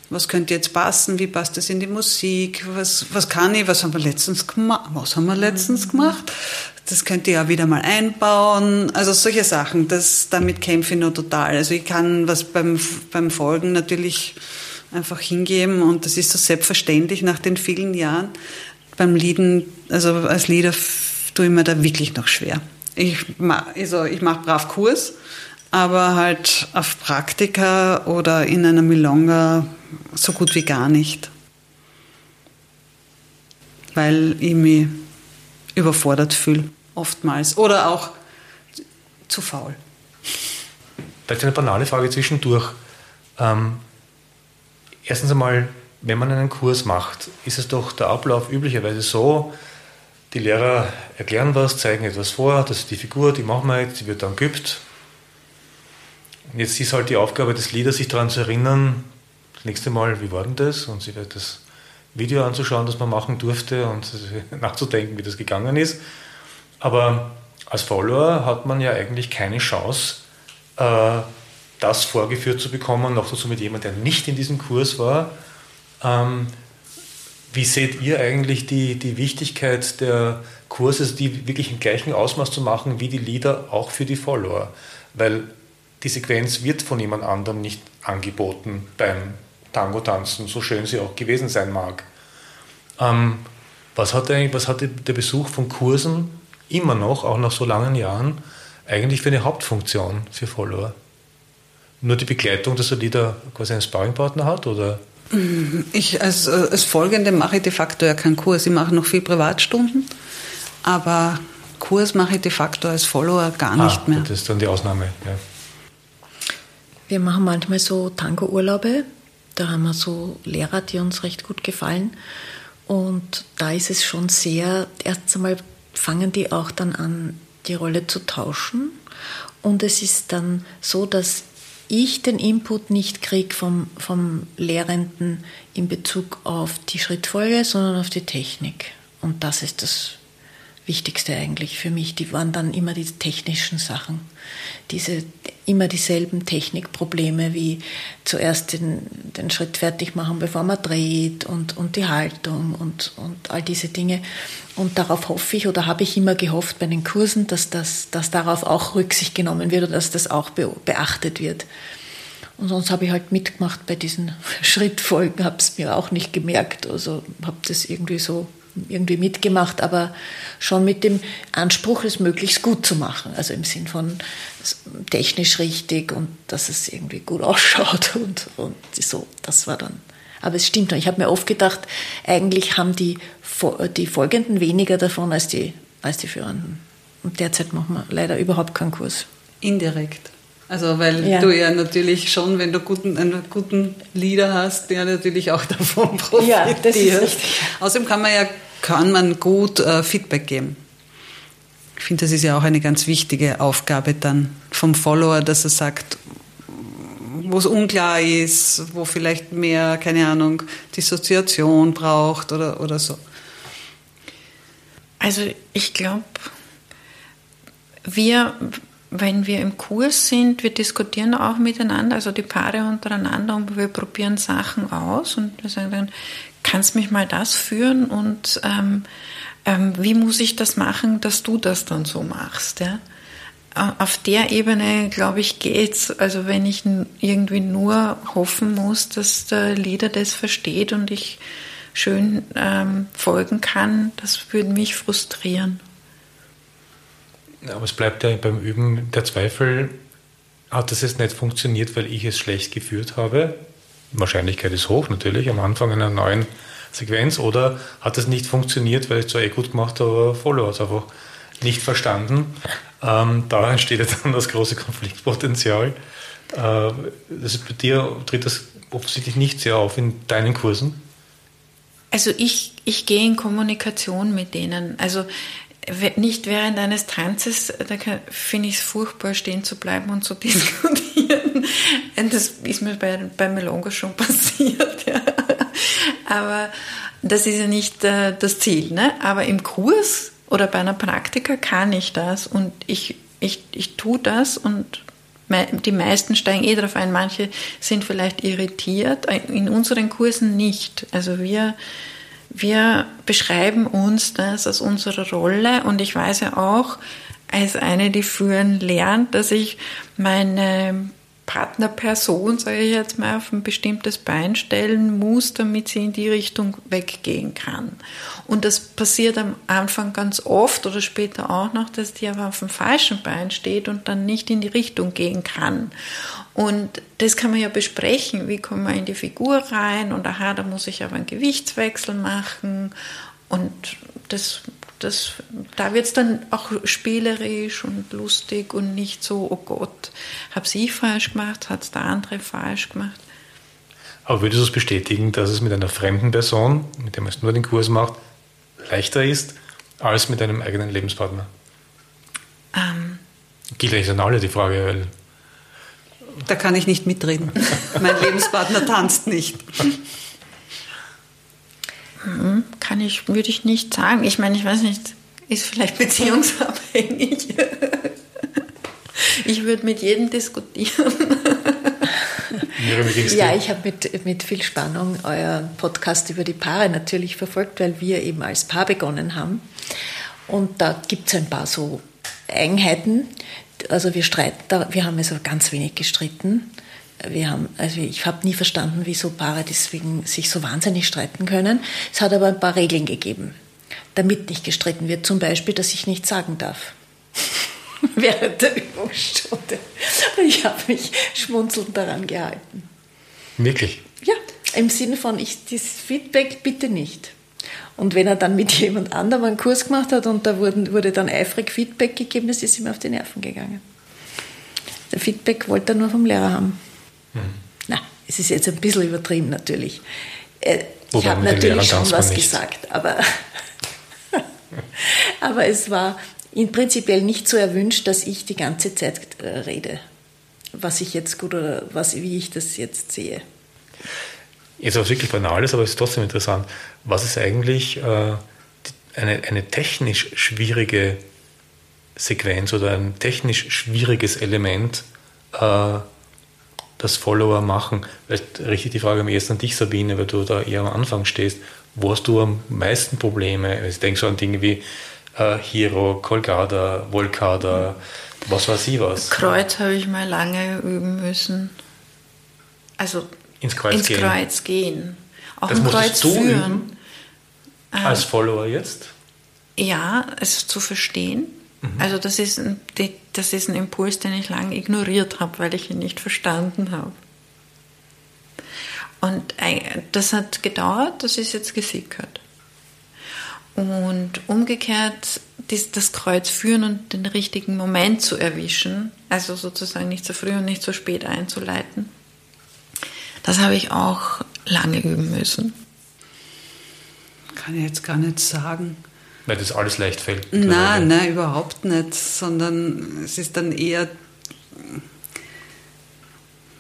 Was könnte jetzt passen? Wie passt das in die Musik? Was, was kann ich? Was haben wir letztens gemacht? Was haben wir letztens mhm. gemacht? Das könnte ich ja wieder mal einbauen. Also solche Sachen, das, damit kämpfe ich nur total. Also ich kann was beim, beim Folgen natürlich einfach hingeben und das ist so selbstverständlich nach den vielen Jahren. Beim Lieden, also als Lieder tue ich mir da wirklich noch schwer. Ich, also ich mache brav Kurs, aber halt auf Praktika oder in einer Milonga so gut wie gar nicht. Weil ich mich überfordert fühle, oftmals. Oder auch zu faul. Vielleicht eine banale Frage zwischendurch. Ähm, erstens einmal, wenn man einen Kurs macht, ist es doch der Ablauf üblicherweise so, die Lehrer erklären was, zeigen etwas vor, das ist die Figur, die machen wir jetzt, die wird dann geübt. Und jetzt ist halt die Aufgabe des Leaders, sich daran zu erinnern, das nächste Mal, wie war denn das? Und sich das Video anzuschauen, das man machen durfte und (laughs) nachzudenken, wie das gegangen ist. Aber als Follower hat man ja eigentlich keine Chance, äh, das vorgeführt zu bekommen, noch dazu mit jemandem, der nicht in diesem Kurs war. Ähm, wie seht ihr eigentlich die, die Wichtigkeit der Kurse, die wirklich im gleichen Ausmaß zu machen wie die Lieder, auch für die Follower? Weil die Sequenz wird von jemand anderem nicht angeboten beim Tango-Tanzen, so schön sie auch gewesen sein mag. Ähm, was hat, eigentlich, was hat der Besuch von Kursen immer noch, auch nach so langen Jahren, eigentlich für eine Hauptfunktion für Follower? Nur die Begleitung, dass er Lieder quasi einen Sparringpartner hat? Oder? Ich als, als Folgende mache ich de facto ja keinen Kurs. Ich mache noch viel Privatstunden, aber Kurs mache ich de facto als Follower gar ah, nicht mehr. Das ist dann die Ausnahme, ja. Wir machen manchmal so Tango-Urlaube. Da haben wir so Lehrer, die uns recht gut gefallen. Und da ist es schon sehr, erst einmal fangen die auch dann an, die Rolle zu tauschen. Und es ist dann so, dass ich den Input nicht kriege vom, vom Lehrenden in Bezug auf die Schrittfolge, sondern auf die Technik. Und das ist das Wichtigste eigentlich für mich. Die waren dann immer die technischen Sachen. Diese immer dieselben Technikprobleme wie zuerst den, den Schritt fertig machen, bevor man dreht und, und die Haltung und, und all diese Dinge. Und darauf hoffe ich oder habe ich immer gehofft bei den Kursen, dass, das, dass darauf auch Rücksicht genommen wird oder dass das auch beachtet wird. Und sonst habe ich halt mitgemacht bei diesen (laughs) Schrittfolgen, habe es mir auch nicht gemerkt. Also habe das irgendwie so irgendwie mitgemacht, aber schon mit dem Anspruch, es möglichst gut zu machen. Also im Sinn von technisch richtig und dass es irgendwie gut ausschaut und, und so. Das war dann. Aber es stimmt. Ich habe mir oft gedacht, eigentlich haben die, die Folgenden weniger davon als die, als die Führenden. Und derzeit machen wir leider überhaupt keinen Kurs. Indirekt. Also weil ja. du ja natürlich schon, wenn du guten, einen guten Leader hast, der natürlich auch (laughs) davon profitiert. Ja, das ist richtig. Außerdem kann man ja kann man gut äh, Feedback geben. Ich finde, das ist ja auch eine ganz wichtige Aufgabe dann vom Follower, dass er sagt, wo es unklar ist, wo vielleicht mehr, keine Ahnung, Dissoziation braucht oder, oder so. Also ich glaube, wir, wenn wir im Kurs sind, wir diskutieren auch miteinander, also die Paare untereinander und wir probieren Sachen aus und wir sagen dann, kannst mich mal das führen und ähm, ähm, wie muss ich das machen, dass du das dann so machst, ja? Auf der Ebene, glaube ich, geht's. Also wenn ich irgendwie nur hoffen muss, dass der Leader das versteht und ich schön ähm, folgen kann, das würde mich frustrieren. Aber es bleibt ja beim Üben der Zweifel, hat das jetzt nicht funktioniert, weil ich es schlecht geführt habe? Wahrscheinlichkeit ist hoch natürlich am Anfang einer neuen Sequenz oder hat es nicht funktioniert, weil ich zwar eh gut gemacht habe, aber Follower es einfach nicht verstanden. Ähm, da entsteht jetzt dann das große Konfliktpotenzial. Äh, ist bei dir tritt das offensichtlich nicht sehr auf in deinen Kursen. Also ich, ich gehe in Kommunikation mit denen. Also nicht während eines Tanzes, da finde ich es furchtbar, stehen zu bleiben und zu (laughs) diskutieren. Das ist mir bei, bei Melongo schon (laughs) passiert. Ja. Aber das ist ja nicht äh, das Ziel. Ne? Aber im Kurs oder bei einer Praktika kann ich das und ich, ich, ich tue das und die meisten steigen eh darauf ein, manche sind vielleicht irritiert, in unseren Kursen nicht. Also wir wir beschreiben uns das als unsere Rolle und ich weiß ja auch, als eine, die führen lernt, dass ich meine Partnerperson, sage ich jetzt mal, auf ein bestimmtes Bein stellen muss, damit sie in die Richtung weggehen kann. Und das passiert am Anfang ganz oft oder später auch noch, dass die aber auf dem falschen Bein steht und dann nicht in die Richtung gehen kann. Und das kann man ja besprechen, wie kommt man in die Figur rein und aha, da muss ich aber einen Gewichtswechsel machen und das das, da wird es dann auch spielerisch und lustig und nicht so, oh Gott, habe sie falsch gemacht, hat der andere falsch gemacht. Aber würdest du es bestätigen, dass es mit einer fremden Person, mit der man nur den Kurs macht, leichter ist, als mit einem eigenen Lebenspartner? Ähm, Gilt eigentlich an alle die Frage, weil da kann ich nicht mitreden. mein Lebenspartner tanzt nicht. (laughs) Hm, kann ich, würde ich nicht sagen. Ich meine, ich weiß nicht, Ist vielleicht (laughs) beziehungsabhängig. Ich würde mit jedem diskutieren. Ja, ich habe mit, mit viel Spannung euren Podcast über die Paare natürlich verfolgt, weil wir eben als Paar begonnen haben. Und da gibt es ein paar so Eigenheiten. Also wir streiten, da, wir haben also ganz wenig gestritten. Wir haben, also ich habe nie verstanden, wieso Paare deswegen sich so wahnsinnig streiten können. Es hat aber ein paar Regeln gegeben, damit nicht gestritten wird. Zum Beispiel, dass ich nichts sagen darf. (laughs) während der Übungsstunde. Und ich habe mich schmunzelnd daran gehalten. Wirklich? Ja, im Sinne von, ich, das Feedback bitte nicht. Und wenn er dann mit jemand anderem einen Kurs gemacht hat und da wurden, wurde dann eifrig Feedback gegeben, das ist ihm auf die Nerven gegangen. Der Feedback wollte er nur vom Lehrer haben. Mhm. Na, es ist jetzt ein bisschen übertrieben natürlich. Äh, ich habe natürlich schon was gesagt, aber, (laughs) aber es war ihn prinzipiell nicht so erwünscht, dass ich die ganze Zeit äh, rede, was ich jetzt gut oder was, wie ich das jetzt sehe. Jetzt was wirklich Banales, aber es ist trotzdem interessant. Was ist eigentlich äh, eine, eine technisch schwierige Sequenz oder ein technisch schwieriges Element, äh, das Follower machen? Vielleicht richte ich die Frage am ersten an dich, Sabine, weil du da eher am Anfang stehst. Wo hast du am meisten Probleme? Ich denke so an Dinge wie äh, Hero, Kolgada, Volkada, was weiß ich was. Kreuz habe ich mal lange üben müssen. Also ins Kreuz ins gehen. Kreuz gehen. Auch das im Kreuz du führen. Üben, als Follower jetzt? Ja, es zu verstehen. Mhm. Also das ist, ein, das ist ein Impuls, den ich lange ignoriert habe, weil ich ihn nicht verstanden habe. Und das hat gedauert, das ist jetzt gesickert. Und umgekehrt das Kreuz führen und den richtigen Moment zu erwischen, also sozusagen nicht zu früh und nicht zu spät einzuleiten, das habe ich auch lange üben müssen. Kann ich jetzt gar nicht sagen. Weil das alles leicht fällt. Nein, nein, überhaupt nicht, sondern es ist dann eher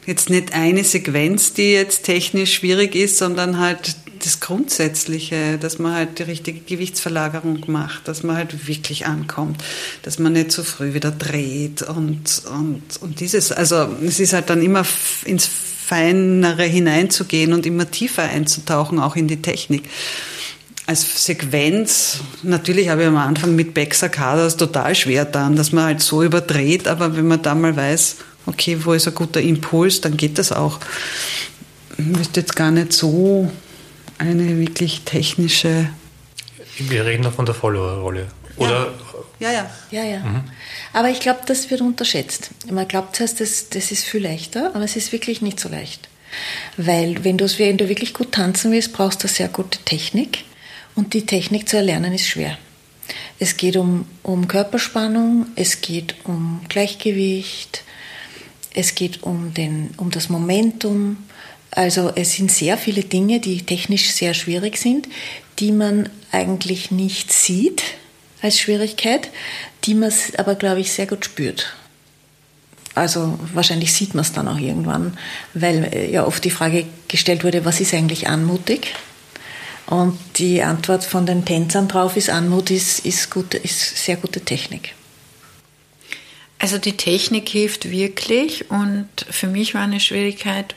jetzt nicht eine Sequenz, die jetzt technisch schwierig ist, sondern halt das Grundsätzliche, dass man halt die richtige Gewichtsverlagerung macht, dass man halt wirklich ankommt, dass man nicht zu so früh wieder dreht und, und, und dieses, also es ist halt dann immer ins Feinere hineinzugehen und immer tiefer einzutauchen, auch in die Technik. Als Sequenz, natürlich habe ich am Anfang mit Backsarkadas total schwer dann, dass man halt so überdreht, aber wenn man da mal weiß, okay, wo ist ein guter Impuls, dann geht das auch. Ich wüsste jetzt gar nicht so eine wirklich technische. Wir reden noch von der Follower-Rolle. Oder? Ja, ja. Ja, ja. Mhm. Aber ich glaube, das wird unterschätzt. Man glaubt zuerst, das, das ist viel leichter, aber es ist wirklich nicht so leicht. Weil wenn du, wenn du wirklich gut tanzen willst, brauchst du sehr gute Technik. Und die Technik zu erlernen ist schwer. Es geht um, um Körperspannung, es geht um Gleichgewicht, es geht um, den, um das Momentum, also es sind sehr viele Dinge, die technisch sehr schwierig sind, die man eigentlich nicht sieht als Schwierigkeit, die man aber, glaube ich, sehr gut spürt. Also wahrscheinlich sieht man es dann auch irgendwann, weil äh, ja oft die Frage gestellt wurde, was ist eigentlich anmutig? Und die Antwort von den Tänzern drauf ist, Anmut ist, ist, gute, ist sehr gute Technik. Also die Technik hilft wirklich und für mich war eine Schwierigkeit,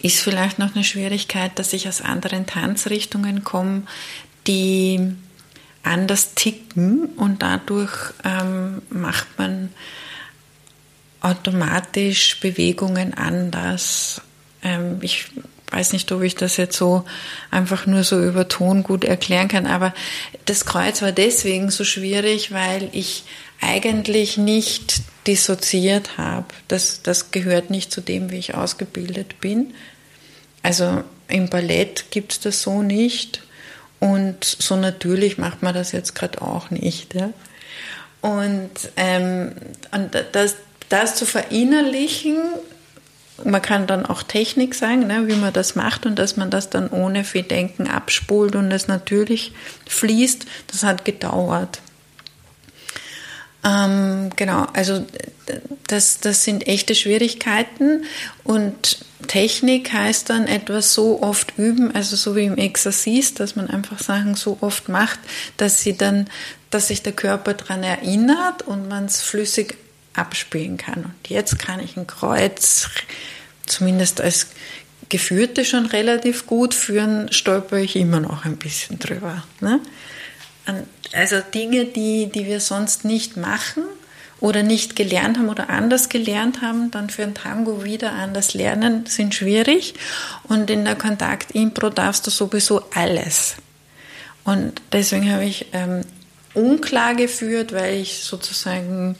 ist vielleicht noch eine Schwierigkeit, dass ich aus anderen Tanzrichtungen komme, die anders ticken und dadurch ähm, macht man automatisch Bewegungen anders. Ähm, ich weiß nicht, ob ich das jetzt so einfach nur so über Ton gut erklären kann, aber das Kreuz war deswegen so schwierig, weil ich eigentlich nicht dissoziiert habe. Das, das gehört nicht zu dem, wie ich ausgebildet bin. Also im Ballett gibt es das so nicht. Und so natürlich macht man das jetzt gerade auch nicht. Ja? Und, ähm, und das, das zu verinnerlichen, man kann dann auch Technik sagen, ne, wie man das macht und dass man das dann ohne viel Denken abspult und es natürlich fließt, das hat gedauert. Ähm, genau, also das, das sind echte Schwierigkeiten und Technik heißt dann etwas so oft üben, also so wie im Exercis, dass man einfach Sachen so oft macht, dass sie dann, dass sich der Körper daran erinnert und man es flüssig abspielen kann. Und jetzt kann ich ein Kreuz zumindest als Geführte schon relativ gut führen, stolper ich immer noch ein bisschen drüber. Ne? Also Dinge, die, die wir sonst nicht machen oder nicht gelernt haben oder anders gelernt haben, dann für ein Tango wieder anders lernen, sind schwierig. Und in der Kontakt-Impro darfst du sowieso alles. Und deswegen habe ich ähm, unklar geführt, weil ich sozusagen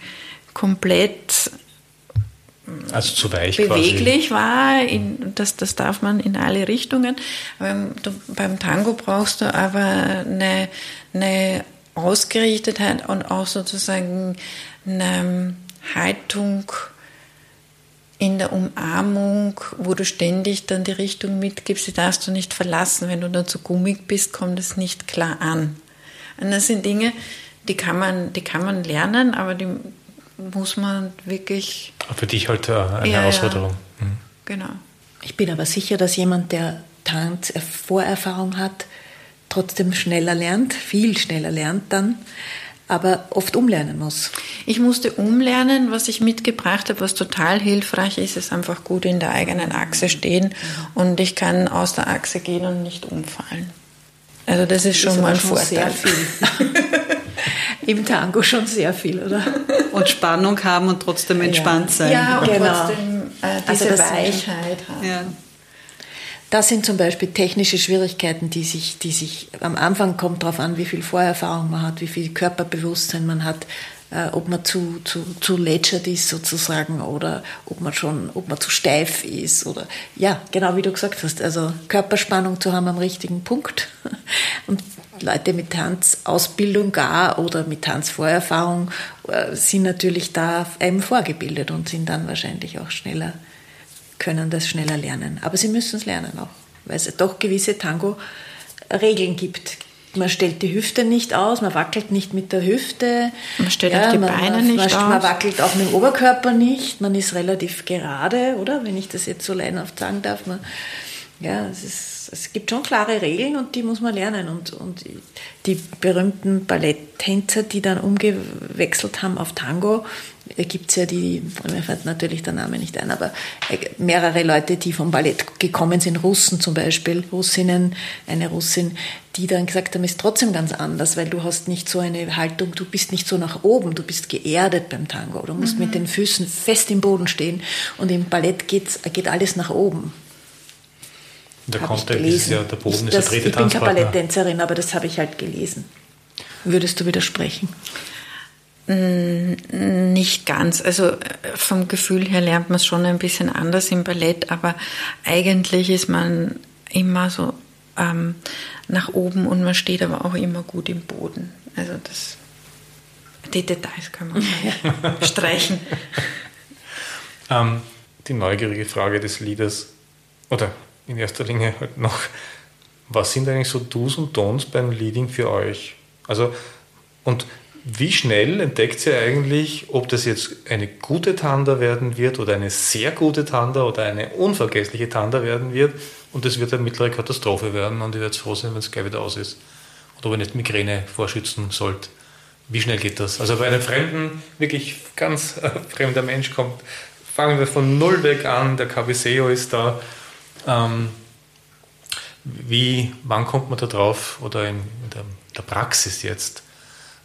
komplett also zu weich beweglich quasi. war. In, das, das darf man in alle Richtungen. Beim, du, beim Tango brauchst du aber eine, eine Ausgerichtetheit und auch sozusagen eine Haltung in der Umarmung, wo du ständig dann die Richtung mitgibst, die darfst du nicht verlassen. Wenn du dann zu gummig bist, kommt es nicht klar an. Und das sind Dinge, die kann man, die kann man lernen, aber die muss man wirklich. Für dich halt äh, eine ja, Herausforderung. Ja. Mhm. Genau. Ich bin aber sicher, dass jemand, der Tanz-Vorerfahrung hat, trotzdem schneller lernt, viel schneller lernt dann, aber oft umlernen muss. Ich musste umlernen, was ich mitgebracht habe, was total hilfreich ist, ist einfach gut in der eigenen Achse stehen und ich kann aus der Achse gehen und nicht umfallen. Also das ist schon das mal ein schon Vorteil. (laughs) Im Tango schon sehr viel, oder? (laughs) Und Spannung haben und trotzdem entspannt sein. Ja, und genau. trotzdem äh, diese also Weichheit haben. Ja. Das sind zum Beispiel technische Schwierigkeiten, die sich, die sich am Anfang kommt darauf an, wie viel Vorerfahrung man hat, wie viel Körperbewusstsein man hat, äh, ob man zu, zu, zu lätschert ist sozusagen oder ob man schon, ob man zu steif ist oder ja, genau wie du gesagt hast, also Körperspannung zu haben am richtigen Punkt. (laughs) Und Leute mit Tanzausbildung gar oder mit Tanzvorerfahrung äh, sind natürlich da einem vorgebildet und sind dann wahrscheinlich auch schneller können das schneller lernen. Aber sie müssen es lernen auch, weil es doch gewisse Tango-Regeln gibt. Man stellt die Hüfte nicht aus, man wackelt nicht mit der Hüfte. Man stellt ja, auch die man, Beine nicht man, aus. Man wackelt auch mit dem Oberkörper nicht. Man ist relativ gerade, oder? Wenn ich das jetzt so leinhaft sagen darf. Man, ja, es, ist, es gibt schon klare Regeln und die muss man lernen. Und, und die berühmten Balletttänzer, die dann umgewechselt haben auf Tango, gibt es ja die, mir fällt natürlich der Name nicht ein, aber äh, mehrere Leute, die vom Ballett gekommen sind, Russen zum Beispiel, Russinnen, eine Russin, die dann gesagt haben, ist trotzdem ganz anders, weil du hast nicht so eine Haltung, du bist nicht so nach oben, du bist geerdet beim Tango, du musst mhm. mit den Füßen fest im Boden stehen und im Ballett geht's, geht alles nach oben. Der Kontext ist ja, der Boden ich, ist das, der dritte Ich bin keine Balletttänzerin, aber das habe ich halt gelesen. Würdest du widersprechen? Nicht ganz. Also äh, vom Gefühl her lernt man es schon ein bisschen anders im Ballett, aber eigentlich ist man immer so ähm, nach oben und man steht aber auch immer gut im Boden. Also das, die Details können wir (laughs) streichen. Ähm, die neugierige Frage des Liedes, oder in erster Linie halt noch, was sind eigentlich so Do's und Don'ts beim Leading für euch? Also, und wie schnell entdeckt ihr eigentlich, ob das jetzt eine gute Tanda werden wird oder eine sehr gute Tanda oder eine unvergessliche Tanda werden wird und es wird eine mittlere Katastrophe werden und ihr werdet froh sein, wenn es gleich wieder aus ist. Oder ob ihr nicht Migräne vorschützen sollt. Wie schnell geht das? Also bei einem fremden, wirklich ganz äh, fremder Mensch kommt, fangen wir von null weg an, der KBSEO ist da. Ähm, wie, wann kommt man da drauf oder in, in der, der Praxis jetzt?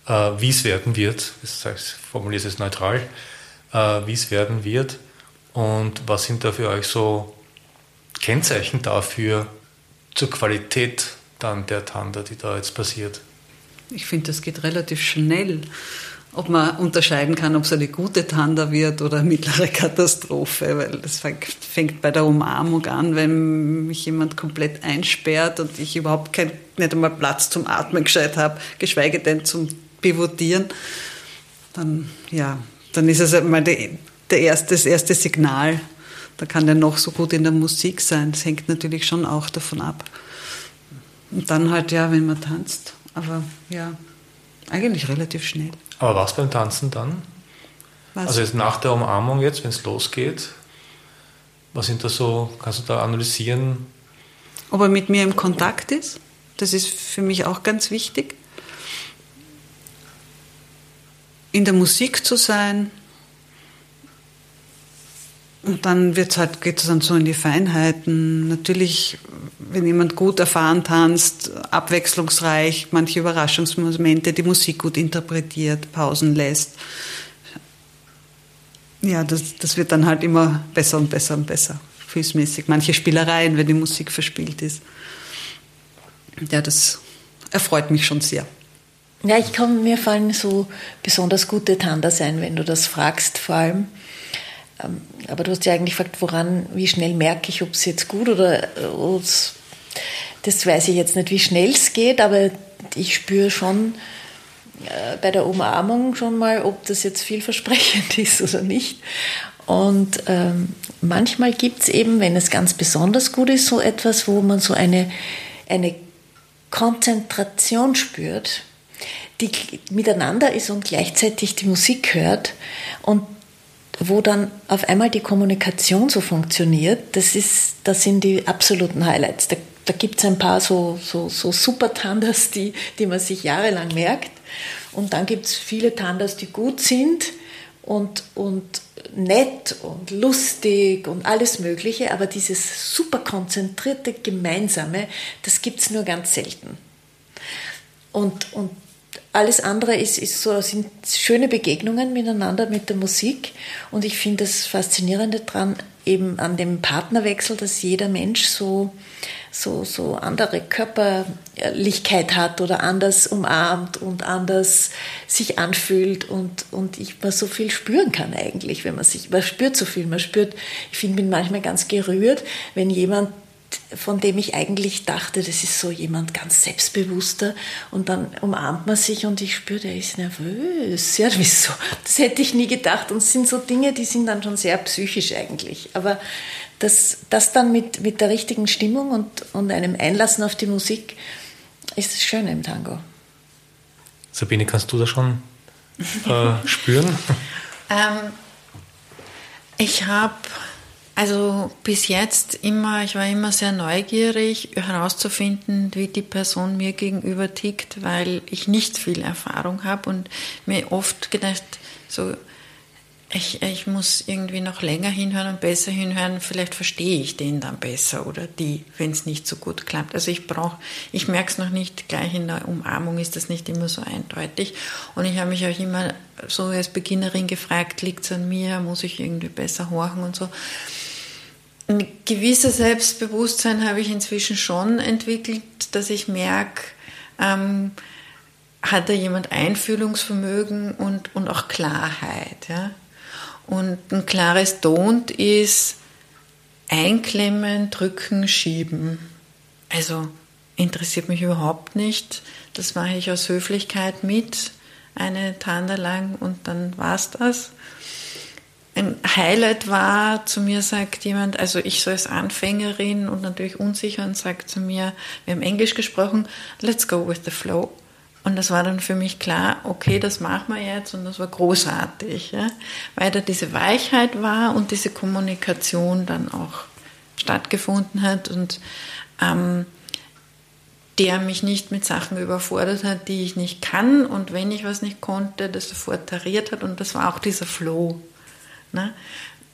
äh, wie es werden wird. Ich formuliere es neutral, äh, wie es werden wird und was sind da für euch so Kennzeichen dafür zur Qualität dann der Tanda, die da jetzt passiert? Ich finde, das geht relativ schnell. Ob man unterscheiden kann, ob es eine gute Tanda wird oder eine mittlere Katastrophe, weil das fängt bei der Umarmung an, wenn mich jemand komplett einsperrt und ich überhaupt kein, nicht einmal Platz zum Atmen gescheit habe, geschweige denn zum pivotieren, dann, ja, dann ist es einmal der, der erste, das erste Signal. Da kann der noch so gut in der Musik sein. Das hängt natürlich schon auch davon ab. Und dann halt, ja, wenn man tanzt. Aber ja, eigentlich relativ schnell. Aber was beim Tanzen dann? Was? Also jetzt nach der Umarmung jetzt, wenn es losgeht, was sind da so, kannst du da analysieren? Ob er mit mir im Kontakt ist, das ist für mich auch ganz wichtig. In der Musik zu sein, und dann wird's halt, geht es dann so in die Feinheiten. Natürlich, wenn jemand gut erfahren tanzt, abwechslungsreich, manche Überraschungsmomente, die Musik gut interpretiert, Pausen lässt. Ja, das, das wird dann halt immer besser und besser und besser, gefühlsmäßig. Manche Spielereien, wenn die Musik verspielt ist. Ja, das erfreut mich schon sehr. Ja, ich kann mir fallen so besonders gute Tander sein, wenn du das fragst, vor allem aber du hast ja eigentlich gefragt, woran, wie schnell merke ich, ob es jetzt gut oder das weiß ich jetzt nicht, wie schnell es geht, aber ich spüre schon äh, bei der Umarmung schon mal, ob das jetzt vielversprechend (laughs) ist oder nicht. Und ähm, manchmal gibt es eben, wenn es ganz besonders gut ist, so etwas, wo man so eine, eine Konzentration spürt, die miteinander ist und gleichzeitig die Musik hört. Und wo dann auf einmal die Kommunikation so funktioniert, das, ist, das sind die absoluten Highlights. Da, da gibt es ein paar so, so, so super Tandas, die, die man sich jahrelang merkt. Und dann gibt es viele Tandas, die gut sind und, und nett und lustig und alles Mögliche, aber dieses super konzentrierte Gemeinsame, das gibt es nur ganz selten. Und, und alles andere ist, ist so, sind schöne Begegnungen miteinander mit der Musik. Und ich finde das Faszinierende daran, eben an dem Partnerwechsel, dass jeder Mensch so, so, so andere Körperlichkeit hat oder anders umarmt und anders sich anfühlt und, und ich man so viel spüren kann eigentlich, wenn man sich, man spürt so viel, man spürt, ich finde, bin manchmal ganz gerührt, wenn jemand von dem ich eigentlich dachte, das ist so jemand ganz selbstbewusster und dann umarmt man sich und ich spüre, der ist nervös. Ja, wieso? Das hätte ich nie gedacht und es sind so Dinge, die sind dann schon sehr psychisch eigentlich. Aber das, das dann mit, mit der richtigen Stimmung und, und einem Einlassen auf die Musik ist das Schöne im Tango. Sabine, kannst du das schon äh, spüren? (laughs) Ähm, ich habe also bis jetzt immer, ich war immer sehr neugierig herauszufinden, wie die Person mir gegenüber tickt, weil ich nicht viel Erfahrung habe und mir oft gedacht, so ich, ich muss irgendwie noch länger hinhören und besser hinhören, vielleicht verstehe ich den dann besser oder die, wenn es nicht so gut klappt. Also ich brauche, ich merke es noch nicht gleich in der Umarmung, ist das nicht immer so eindeutig. Und ich habe mich auch immer so als Beginnerin gefragt, liegt es an mir, muss ich irgendwie besser horchen und so ein gewisses Selbstbewusstsein habe ich inzwischen schon entwickelt, dass ich merke, ähm, hat da jemand Einfühlungsvermögen und, und auch Klarheit. Ja? Und ein klares Don't ist einklemmen, drücken, schieben. Also interessiert mich überhaupt nicht. Das mache ich aus Höflichkeit mit, eine Tanda lang und dann war's das ein Highlight war, zu mir sagt jemand, also ich so als Anfängerin und natürlich unsicher und sagt zu mir, wir haben Englisch gesprochen, let's go with the flow. Und das war dann für mich klar, okay, das machen wir jetzt und das war großartig, ja? weil da diese Weichheit war und diese Kommunikation dann auch stattgefunden hat und ähm, der mich nicht mit Sachen überfordert hat, die ich nicht kann und wenn ich was nicht konnte, das sofort tariert hat und das war auch dieser Flow. Ne?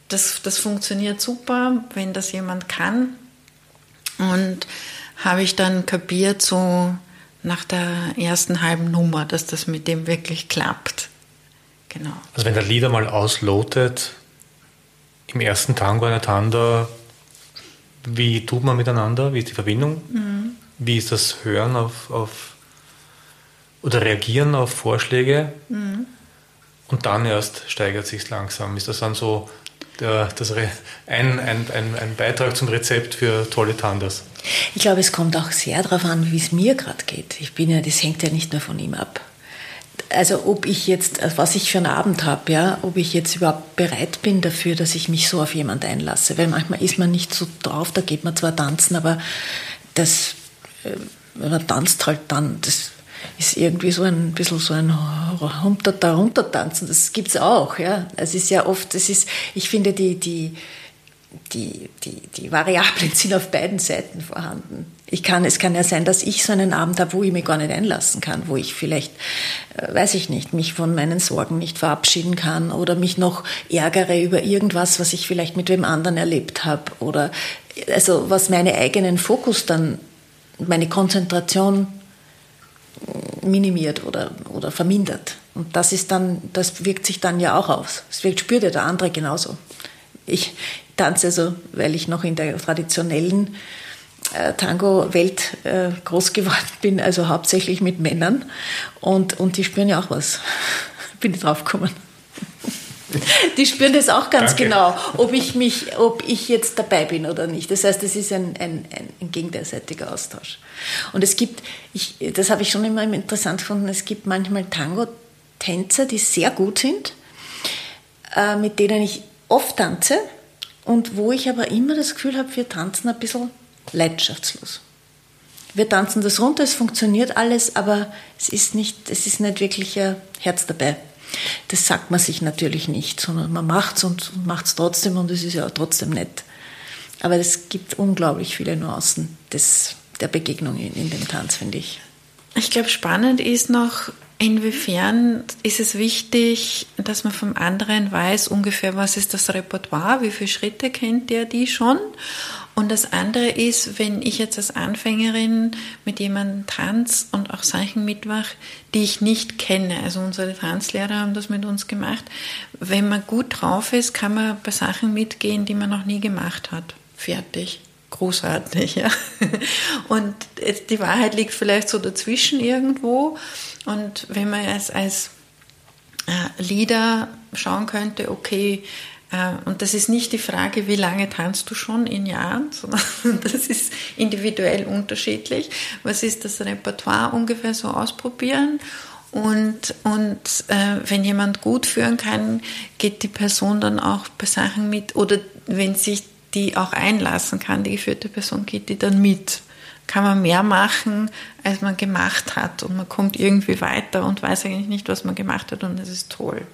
Das, das funktioniert super, wenn das jemand kann. Und habe ich dann kapiert, so nach der ersten halben Nummer, dass das mit dem wirklich klappt. Genau. Also wenn der Lieder mal auslotet, im ersten Tango einer Tanda, wie tut man miteinander? Wie ist die Verbindung? Mhm. Wie ist das Hören auf, auf oder Reagieren auf Vorschläge? Mhm. Und dann erst steigert sich langsam. Ist das dann so der, das ein, ein, ein, ein Beitrag zum Rezept für tolle Tandas? Ich glaube, es kommt auch sehr darauf an, wie es mir gerade geht. Ich bin ja, das hängt ja nicht nur von ihm ab. Also ob ich jetzt, was ich für einen Abend habe, ja, ob ich jetzt überhaupt bereit bin dafür, dass ich mich so auf jemand einlasse. Weil manchmal ist man nicht so drauf, da geht man zwar tanzen, aber das, äh, man tanzt halt dann, das ist irgendwie so ein bisschen so ein runter-runter-tanzen. Das gibt es auch. Ja. Es ist ja oft, es ist, ich finde, die, die, die, die, die Variablen (laughs) sind auf beiden Seiten vorhanden. Ich kann, es kann ja sein, dass ich so einen Abend habe, wo ich mich gar nicht einlassen kann, wo ich vielleicht, äh, weiß ich nicht, mich von meinen Sorgen nicht verabschieden kann oder mich noch ärgere über irgendwas, was ich vielleicht mit wem anderen erlebt habe oder also was meine eigenen Fokus dann, meine Konzentration minimiert oder, oder vermindert. Und das ist dann, das wirkt sich dann ja auch aus. Das wirkt, spürt ja der andere genauso. Ich tanze also, weil ich noch in der traditionellen äh, Tango-Welt äh, groß geworden bin, also hauptsächlich mit Männern. Und, und die spüren ja auch was. (laughs) bin ich drauf gekommen. (laughs) Die spüren das auch ganz Danke. genau, ob ich mich, ob ich jetzt dabei bin oder nicht. Das heißt, es ist ein, ein, ein gegenseitiger Austausch. Und es gibt, ich, das habe ich schon immer interessant gefunden, es gibt manchmal Tango-Tänzer, die sehr gut sind, äh, mit denen ich oft tanze und wo ich aber immer das Gefühl habe, wir tanzen ein bisschen leidenschaftslos. Wir tanzen das runter, es funktioniert alles, aber es ist nicht, es ist nicht wirklich ein Herz dabei. Das sagt man sich natürlich nicht, sondern man macht es und macht es trotzdem und es ist ja trotzdem nett. Aber es gibt unglaublich viele Nuancen des, der Begegnung in, in dem Tanz, finde ich. Ich glaube, spannend ist noch, inwiefern ist es wichtig, dass man vom anderen weiß, ungefähr, was ist das Repertoire, wie viele Schritte kennt der die schon und das andere ist, wenn ich jetzt als Anfängerin mit jemandem tanze und auch Sachen mitmache, die ich nicht kenne. Also unsere Tanzlehrer haben das mit uns gemacht. Wenn man gut drauf ist, kann man bei Sachen mitgehen, die man noch nie gemacht hat. Fertig. Großartig, ja. Und die Wahrheit liegt vielleicht so dazwischen irgendwo. Und wenn man als, als äh, Leader schauen könnte, okay, äh, und das ist nicht die Frage, wie lange tanzt du schon in Jahren, (laughs) sondern das ist individuell unterschiedlich. Was ist das Repertoire ungefähr so ausprobieren? Und, und äh, wenn jemand gut führen kann, geht die Person dann auch bei Sachen mit, oder wenn sich die auch einlassen kann, die geführte Person, geht die dann mit. Kann man mehr machen, als man gemacht hat. Und man kommt irgendwie weiter und weiß eigentlich nicht, was man gemacht hat und das ist toll.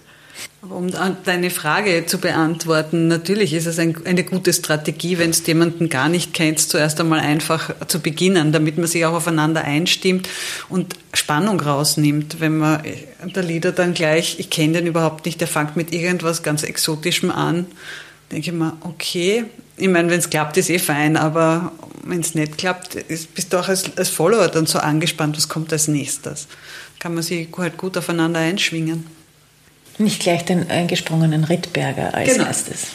Aber um deine Frage zu beantworten, natürlich ist es ein, eine gute Strategie, wenn es jemanden gar nicht kennt, zuerst einmal einfach zu beginnen, damit man sich auch aufeinander einstimmt und Spannung rausnimmt. Wenn man der Lieder dann gleich, ich kenne den überhaupt nicht, der fängt mit irgendwas ganz Exotischem an, denke ich mir, okay, ich meine, wenn es klappt, ist eh fein, aber wenn es nicht klappt, ist, bist du auch als, als Follower dann so angespannt, was kommt als nächstes. Kann man sich halt gut aufeinander einschwingen. Nicht gleich den eingesprungenen Rittberger als genau. erstes.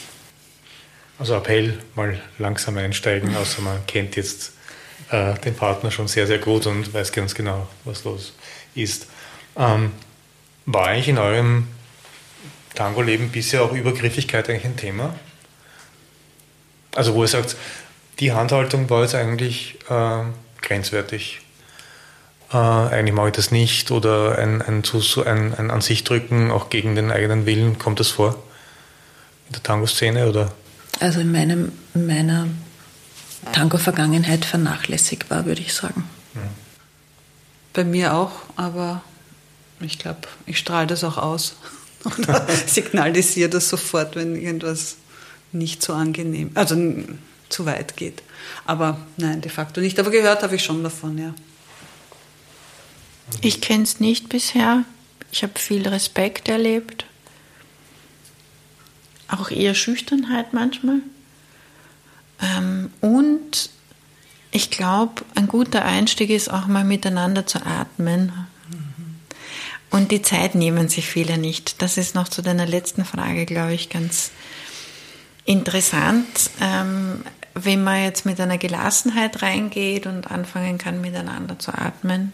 Also Appell, mal langsam einsteigen, außer man kennt jetzt äh, den Partner schon sehr, sehr gut und weiß ganz genau, was los ist. Ähm, war eigentlich in eurem Tango-Leben bisher auch Übergriffigkeit eigentlich ein Thema? Also wo ihr sagt, die Handhaltung war jetzt eigentlich äh, grenzwertig äh, eigentlich mache ich das nicht oder ein, ein, ein, ein an sich drücken, auch gegen den eigenen Willen, kommt das vor in der Tango-Szene oder? Also in, meinem, in meiner Tango-Vergangenheit vernachlässigbar, würde ich sagen. Mhm. Bei mir auch, aber ich glaube, ich strahle das auch aus (laughs) oder (laughs) signalisiere das sofort, wenn irgendwas nicht so angenehm, also zu weit geht. Aber nein, de facto nicht. Aber gehört habe ich schon davon, ja. Ich kenne es nicht bisher. Ich habe viel Respekt erlebt. Auch eher Schüchternheit manchmal. Ähm, und ich glaube, ein guter Einstieg ist auch mal miteinander zu atmen. Und die Zeit nehmen sich viele nicht. Das ist noch zu deiner letzten Frage, glaube ich, ganz interessant. Ähm, wenn man jetzt mit einer Gelassenheit reingeht und anfangen kann, miteinander zu atmen,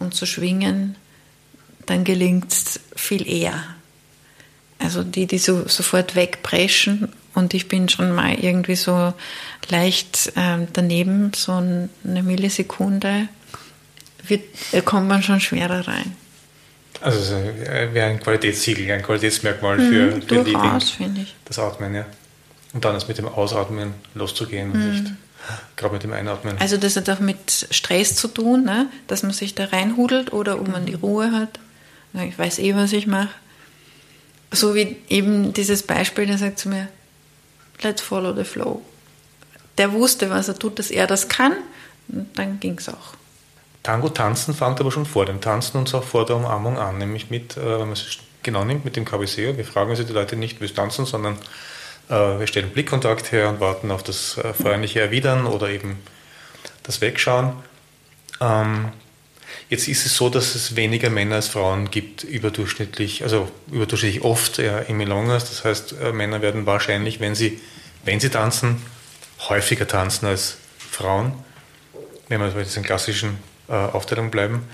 und zu schwingen, dann gelingt es viel eher. Also die, die so sofort wegpreschen und ich bin schon mal irgendwie so leicht äh, daneben, so eine Millisekunde, wird, äh, kommt man schon schwerer rein. Also es wäre ein Qualitätssiegel, ein Qualitätsmerkmal mhm, für, für durchaus, finde ich. Das Atmen, ja. Und dann ist mit dem Ausatmen loszugehen und mhm. nicht Gerade mit dem Einatmen. Also das hat auch mit Stress zu tun, ne? dass man sich da reinhudelt oder ob man die Ruhe hat. Ich weiß eh, was ich mache. So wie eben dieses Beispiel, der sagt zu mir, let's follow the flow. Der wusste, was er tut, dass er das kann. Und dann ging es auch. Tango tanzen fängt aber schon vor dem Tanzen und auch vor der Umarmung an, nämlich mit, äh, wenn man es genau nimmt, mit dem Cabeceo. Wir fragen also die Leute nicht, wie es tanzen, sondern äh, wir stellen Blickkontakt her und warten auf das äh, freundliche Erwidern oder eben das Wegschauen. Ähm, jetzt ist es so, dass es weniger Männer als Frauen gibt, überdurchschnittlich, also überdurchschnittlich oft ja, im Milongas. Das heißt, Männer werden wahrscheinlich, wenn sie, wenn sie tanzen, häufiger tanzen als Frauen, wenn wir bei diesen klassischen äh, Aufteilung bleiben.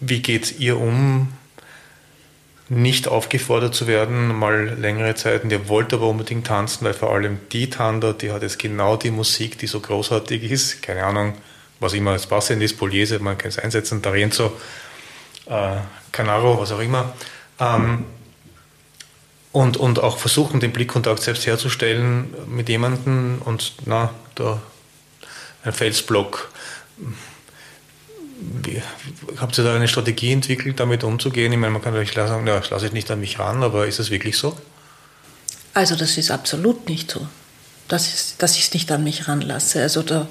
Wie geht ihr um, nicht aufgefordert zu werden, mal längere Zeiten? Ihr wollt aber unbedingt tanzen, weil vor allem die Tanda, die hat jetzt genau die Musik, die so großartig ist. Keine Ahnung, was immer als passend ist, Poliese, man kann es einsetzen, Tarenzo, äh, Canaro, was auch immer. Ähm, und, und auch versuchen, den Blickkontakt selbst herzustellen mit jemandem und na, da ein Felsblock. Habt ihr da eine Strategie entwickelt, damit umzugehen? Ich meine, man kann natürlich sagen, ja, das lasse ich nicht an mich ran, aber ist das wirklich so? Also das ist absolut nicht so, dass ich, dass ich es nicht an mich ranlasse. Also da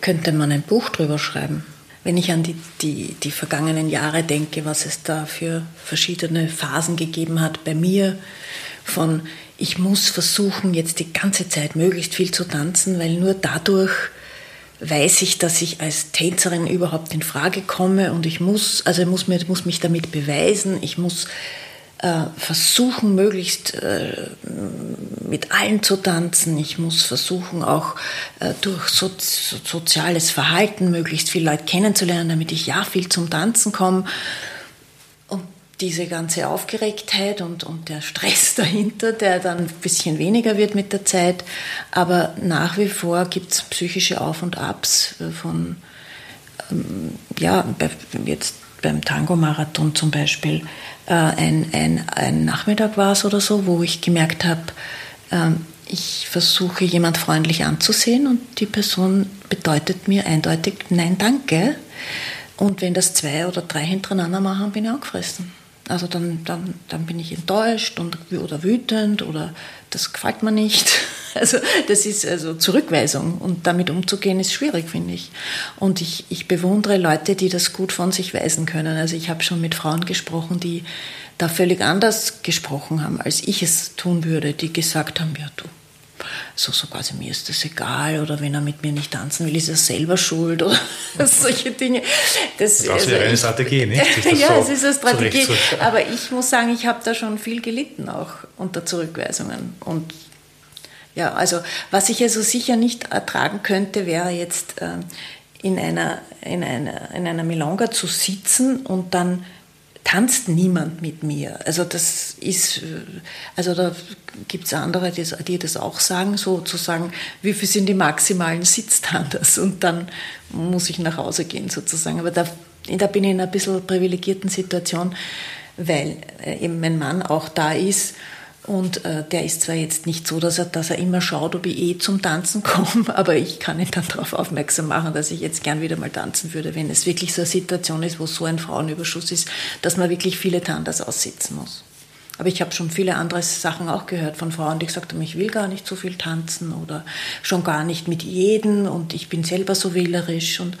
könnte man ein Buch drüber schreiben. Wenn ich an die, die, die vergangenen Jahre denke, was es da für verschiedene Phasen gegeben hat bei mir, von ich muss versuchen, jetzt die ganze Zeit möglichst viel zu tanzen, weil nur dadurch weiß ich, dass ich als Tänzerin überhaupt in Frage komme und ich muss, also ich muss, mir, muss mich damit beweisen, ich muss äh, versuchen, möglichst äh, mit allen zu tanzen. Ich muss versuchen, auch äh, durch so, so, soziales Verhalten möglichst viele Leute kennenzulernen, damit ich ja viel zum Tanzen komme. Diese ganze Aufgeregtheit und, und der Stress (laughs) dahinter, der dann ein bisschen weniger wird mit der Zeit. Aber nach wie vor gibt es psychische Auf- und Abs von, ähm, ja, jetzt beim Tango-Marathon zum Beispiel äh, ein, ein, ein Nachmittag war es oder so, wo ich gemerkt habe, äh, ich versuche jemand freundlich anzusehen und die Person bedeutet mir eindeutig Nein, danke. Und wenn das zwei oder drei hintereinander machen, bin ich angefressen. Also dann, dann, dann bin ich enttäuscht und, oder wütend oder das gefällt mir nicht. (laughs) Also das ist also Zurückweisung und damit umzugehen ist schwierig, finde ich. Und ich, ich bewundere Leute, die das gut von sich weisen können. Also ich habe schon mit Frauen gesprochen, die da völlig anders gesprochen haben, als ich es tun würde, die gesagt haben, ja du, so, so quasi, mir ist das egal oder wenn er mit mir nicht tanzen will, ist er selber schuld oder (laughs) solche Dinge. Das, das also wäre eine Strategie, nicht? (laughs) ja, so es ist eine Strategie. Aber ich muss sagen, ich habe da schon viel gelitten auch unter Zurückweisungen. Und ja, also was ich also sicher nicht ertragen könnte, wäre jetzt äh, in einer, in einer, in einer Milonga zu sitzen und dann tanzt niemand mit mir. Also das ist, also da gibt es andere, die, die, das auch sagen, sozusagen, wie viel sind die maximalen Sitztandas und dann muss ich nach Hause gehen sozusagen. Aber da, da bin ich in einer bisschen privilegierten Situation, weil äh, eben mein Mann auch da ist und äh, der ist zwar jetzt nicht so, dass er, dass er immer schaut, ob ich eh zum Tanzen (laughs) komme, aber ich kann ihn dann darauf aufmerksam machen, dass ich jetzt gern wieder mal tanzen würde, wenn es wirklich so eine Situation ist, wo so ein Frauenüberschuss ist, dass man wirklich viele Tandas aussitzen muss. Aber ich habe schon viele andere Sachen auch gehört von Frauen, die gesagt haben, ich will gar nicht so viel tanzen oder schon gar nicht mit jedem und ich bin selber so wählerisch und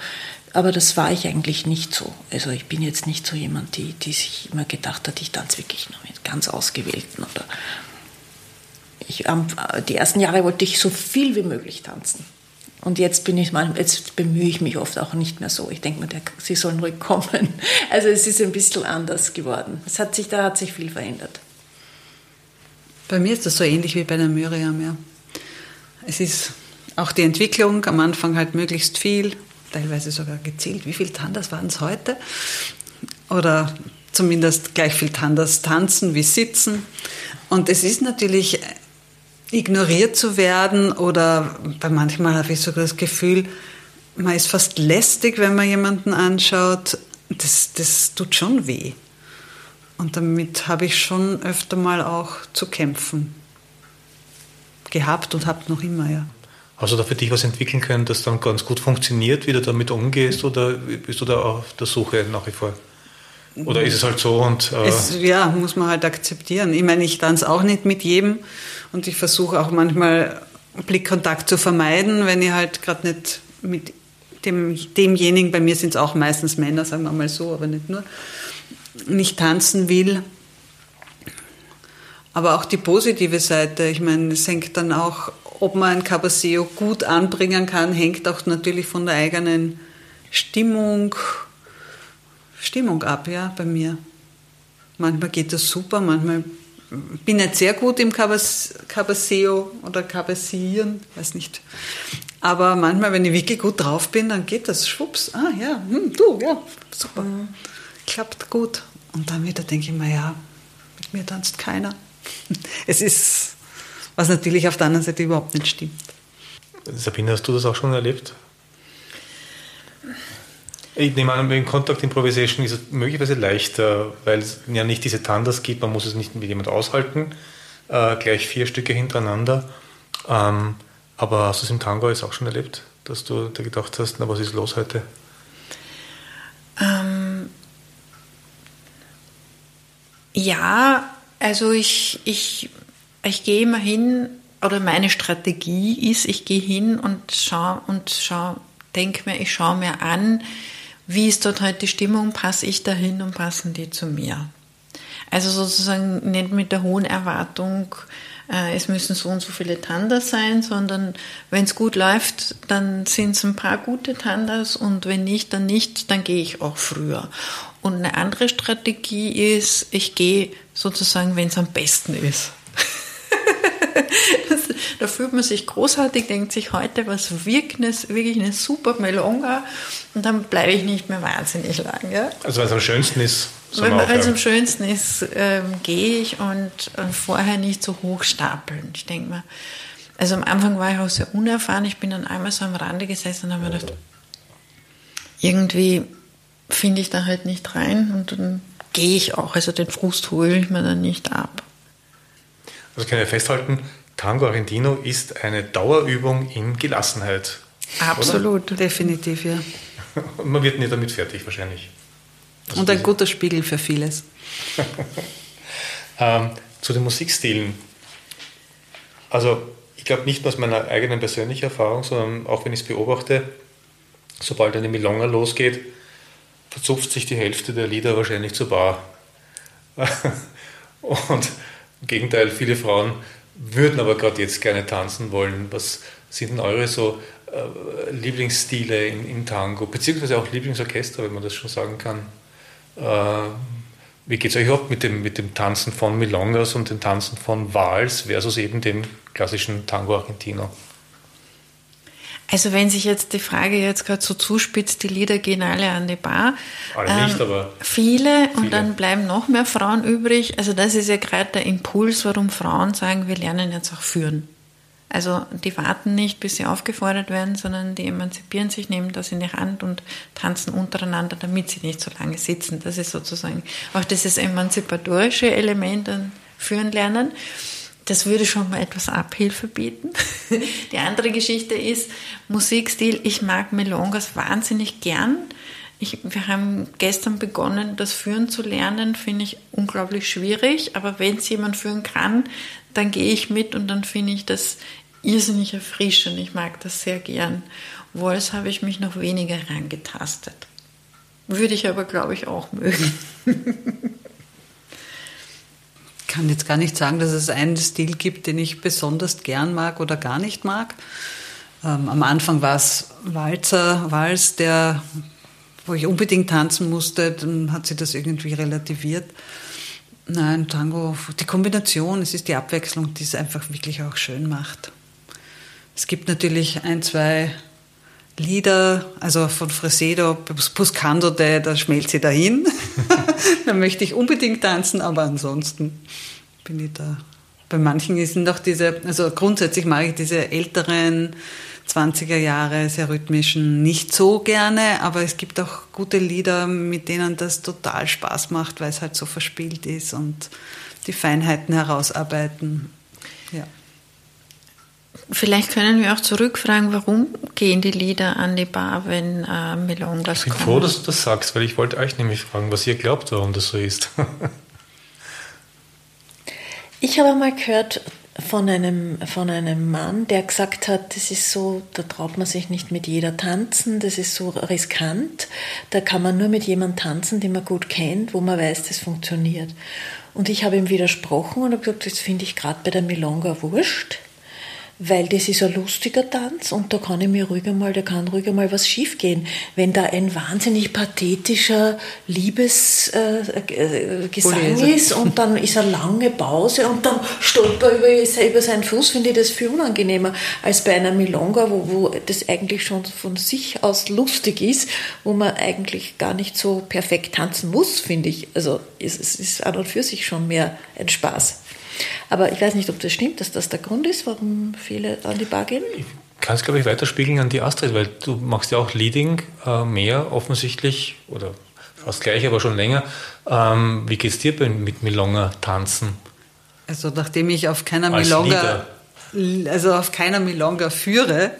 aber das war ich eigentlich nicht so. Also ich bin jetzt nicht so jemand, die, die sich immer gedacht hat, ich tanze wirklich nur mit ganz Ausgewählten. Oder ich, die ersten Jahre wollte ich so viel wie möglich tanzen. Und jetzt bin ich jetzt bemühe ich mich oft auch nicht mehr so. Ich denke mir, sie sollen ruhig kommen. (laughs) Also es ist ein bisschen anders geworden. Es hat sich, da hat sich viel verändert. Bei mir ist das so ähnlich wie bei der Miriam, ja. Es ist auch die Entwicklung, am Anfang halt möglichst viel, teilweise sogar gezählt, wie viele Tandas waren es heute? Oder zumindest gleich viel Tandas tanzen wie sitzen. Und es ist natürlich ignoriert zu werden oder bei manchmal habe ich sogar das Gefühl, man ist fast lästig, wenn man jemanden anschaut. Das, das tut schon weh. Und damit habe ich schon öfter mal auch zu kämpfen. gehabt und habe noch immer, ja. Hast du da für dich was entwickeln können, das dann ganz gut funktioniert, wie du damit umgehst, oder bist du da auf der Suche nach wie vor? Oder ist es halt so und. Äh es, ja, muss man halt akzeptieren. Ich meine, ich tanze auch nicht mit jedem und ich versuche auch manchmal Blickkontakt zu vermeiden, wenn ich halt gerade nicht mit dem, demjenigen, bei mir sind es auch meistens Männer, sagen wir mal so, aber nicht nur, nicht tanzen will. Aber auch die positive Seite, ich meine, es hängt dann auch, ob man ein Cabaseo gut anbringen kann, hängt auch natürlich von der eigenen Stimmung, Stimmung ab, ja, bei mir. Manchmal geht das super, manchmal bin nicht sehr gut im Cabaseo oder Cabasieren, weiß nicht. Aber manchmal, wenn ich wirklich gut drauf bin, dann geht das schwupps. Ah ja, hm, du, ja, super. Mhm. Klappt gut. Und dann wieder denke ich mir, ja, mit mir tanzt keiner. (laughs) Es ist, was natürlich auf der anderen Seite überhaupt nicht stimmt. Sabine, hast du das auch schon erlebt? Ich nehme an, in Contact Improvisation ist es möglicherweise leichter, weil es ja nicht diese Tandas gibt, man muss es nicht mit jemand aushalten, äh, gleich vier Stücke hintereinander. Ähm, aber hast du es im Tango jetzt auch schon erlebt, dass du da gedacht hast, na was ist los heute? Ähm, ja, also ich, ich, ich gehe immer hin, oder meine Strategie ist, ich gehe hin und schaue und schau, denke mir, ich schaue mir an, wie ist dort heute die Stimmung, passe ich dahin und passen die zu mir. Also sozusagen nicht mit der hohen Erwartung, äh, es müssen so und so viele Tandas sein, sondern wenn es gut läuft, dann sind es ein paar gute Tandas und wenn nicht, dann nicht, dann gehe ich auch früher. Und eine andere Strategie ist, ich gehe sozusagen, wenn es am besten ist. Da fühlt man sich großartig, denkt sich heute, was wirkt wirklich eine super Melonga und dann bleibe ich nicht mehr wahnsinnig lang. Ja? Also es am schönsten ist. Wenn es am schönsten ist, ähm, gehe ich und äh, vorher nicht so hoch stapeln. Ich denke mal, also am Anfang war ich auch sehr unerfahren. Ich bin dann einmal so am Rande gesessen und habe mir gedacht, irgendwie finde ich da halt nicht rein und dann gehe ich auch. Also den Frust hole ich mir dann nicht ab. Also kann ich festhalten, Tango Argentino ist eine Dauerübung in Gelassenheit. Absolut, oder? definitiv, ja. (laughs) Man wird nicht damit fertig wahrscheinlich. Also Und ein guter Spiegel für vieles. (laughs) ähm, zu den Musikstilen. Also ich glaube nicht nur aus meiner eigenen persönlichen Erfahrung, sondern auch wenn ich es beobachte, sobald eine Milonga losgeht, verzupft sich die Hälfte der Lieder wahrscheinlich zur Bar. (laughs) Und im Gegenteil, viele Frauen würden aber gerade jetzt gerne tanzen wollen. Was sind denn eure so äh, Lieblingsstile in, in, Tango, beziehungsweise auch Lieblingsorchester, wenn man das schon sagen kann? Äh, wie geht es euch überhaupt mit dem, mit dem Tanzen von Milongas und dem Tanzen von Vals versus eben dem klassischen Tango Argentino? Also wenn sich jetzt die Frage jetzt gerade so zuspitzt, die Lieder gehen alle an die Bar. Alle nicht, ähm, aber viele, viele und dann bleiben noch mehr Frauen übrig. Also das ist ja gerade der Impuls, warum Frauen sagen, wir lernen jetzt auch führen. Also die warten nicht, bis sie aufgefordert werden, sondern die emanzipieren sich, nehmen das in die Hand und tanzen untereinander, damit sie nicht so lange sitzen. Das ist sozusagen auch dieses emanzipatorische Element an Führen lernen das würde schon mal etwas Abhilfe bieten. Die andere Geschichte ist Musikstil. Ich mag Melongas wahnsinnig gern. Ich, wir haben gestern begonnen, das Führen zu lernen, finde ich unglaublich schwierig. Aber wenn es jemand führen kann, dann gehe ich mit und dann finde ich das irrsinnig erfrischend. Ich mag das sehr gern. Walls habe ich mich noch weniger reingetastet. Würde ich aber, glaube ich, auch mögen. (laughs) kann jetzt gar nicht sagen, dass es einen Stil gibt, den ich besonders gern mag oder gar nicht mag. Ähm, am Anfang war es Walzer, Wals, der, wo ich unbedingt tanzen musste, dann hat sie das irgendwie relativiert. Nein, Tango, die Kombination, es ist die Abwechslung, die es einfach wirklich auch schön macht. Es gibt natürlich ein, zwei Lieder, also von Fresedo, Buscando, da schmelzt sie dahin. (laughs) da möchte ich unbedingt tanzen, aber ansonsten bin ich da. Bei manchen sind auch diese, also grundsätzlich mag ich diese älteren 20er Jahre sehr rhythmischen nicht so gerne, aber es gibt auch gute Lieder, mit denen das total Spaß macht, weil es halt so verspielt ist und die Feinheiten herausarbeiten. Ja. Vielleicht können wir auch zurückfragen, warum gehen die Lieder an die Bar, wenn äh, Milongas Ich bin kommen? froh, dass du das sagst, weil ich wollte euch nämlich fragen, was ihr glaubt, warum das so ist. (laughs) Ich habe mal gehört von einem, von einem Mann, der gesagt hat, das ist so, da traut man sich nicht mit jeder tanzen, das ist so riskant, da kann man nur mit jemandem tanzen, den man gut kennt, wo man weiß, das funktioniert. Und ich habe ihm widersprochen und habe gesagt, das finde ich gerade bei der Milonga wurscht weil das ist ein lustiger Tanz und da kann ich mir ruhig einmal, da kann ruhig einmal was schiefgehen. Wenn da ein wahnsinnig pathetischer Liebesgesang äh, äh, ist und dann ist eine lange Pause und dann stolper über, über seinen Fuß, finde ich das viel unangenehmer als bei einer Milonga, wo, wo das eigentlich schon von sich aus lustig ist, wo man eigentlich gar nicht so perfekt tanzen muss, finde ich. Also es, es ist an und für sich schon mehr ein Spaß. Aber ich weiß nicht, ob das stimmt, dass das der Grund ist, warum viele an die Bar gehen. Ich kann es, glaube ich, weiterspiegeln an die Astrid, weil du machst ja auch Leading äh, mehr offensichtlich oder fast gleich, aber schon länger. Ähm, wie geht es dir mit Milonga tanzen? Also nachdem ich auf keiner Milonga, also auf keiner Milonga führe,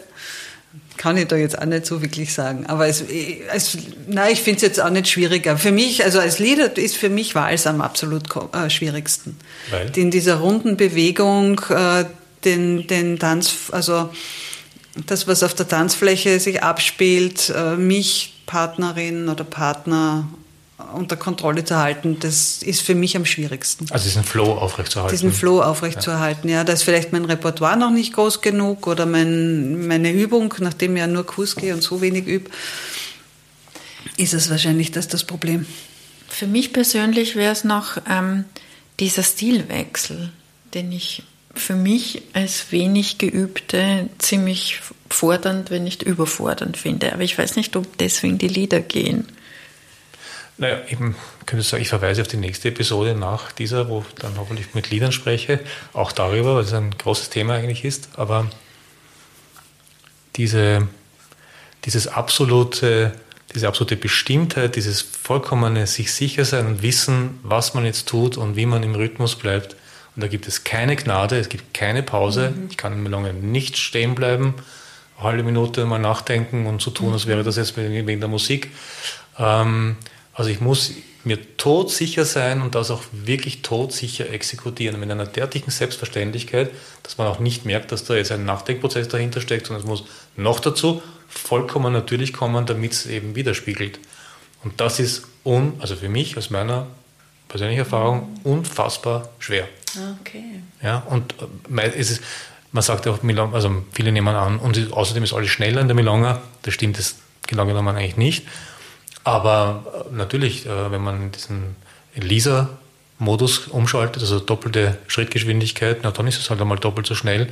kann ich da jetzt auch nicht so wirklich sagen. Aber es, es, nein, ich finde es jetzt auch nicht schwieriger. Für mich, also als Lieder ist für mich Wals am absolut äh, schwierigsten. Weil? In dieser runden Bewegung, äh, den, den Tanz, also das, was auf der Tanzfläche sich abspielt, äh, mich, Partnerin oder Partner unter Kontrolle zu halten, das ist für mich am schwierigsten. Also diesen Flow aufrechtzuerhalten. Diesen Flow aufrechtzuerhalten, ja. ja. Da ist vielleicht mein Repertoire noch nicht groß genug oder mein, meine Übung, nachdem ich ja nur Kurs gehe und so wenig übe, ist es wahrscheinlich das das Problem. Für mich persönlich wäre es noch ähm, dieser Stilwechsel, den ich für mich als wenig Geübte ziemlich fordernd, wenn nicht überfordernd finde. Aber ich weiß nicht, ob deswegen die Lieder gehen. Naja, eben könnte ich sagen, ich verweise auf die nächste Episode nach dieser, wo ich dann hoffentlich mit Liedern spreche, auch darüber, weil es ein großes Thema eigentlich ist. Aber diese, dieses absolute, diese absolute Bestimmtheit, dieses vollkommene sich sicher sein und wissen, was man jetzt tut und wie man im Rhythmus bleibt. Und da gibt es keine Gnade, es gibt keine Pause. Mhm. Ich kann im lange nicht stehen bleiben, eine halbe Minute mal nachdenken und so tun, als wäre das jetzt wegen der Musik. Ähm, also ich muss mir todsicher sein und das auch wirklich todsicher exekutieren. Mit einer derartigen Selbstverständlichkeit, dass man auch nicht merkt, dass da jetzt ein Nachdenkprozess dahinter steckt, sondern es muss noch dazu vollkommen natürlich kommen, damit es eben widerspiegelt. Und das ist, un, also für mich aus meiner persönlichen Erfahrung, unfassbar schwer. Okay. Ja, und äh, es ist, man sagt auch, also viele nehmen an, und außerdem ist alles schneller in der Milonga. Das stimmt das genau genommen eigentlich nicht. Aber äh, natürlich, äh, wenn man diesen Lisa-Modus umschaltet, also doppelte Schrittgeschwindigkeit, na dann ist es halt einmal doppelt so schnell.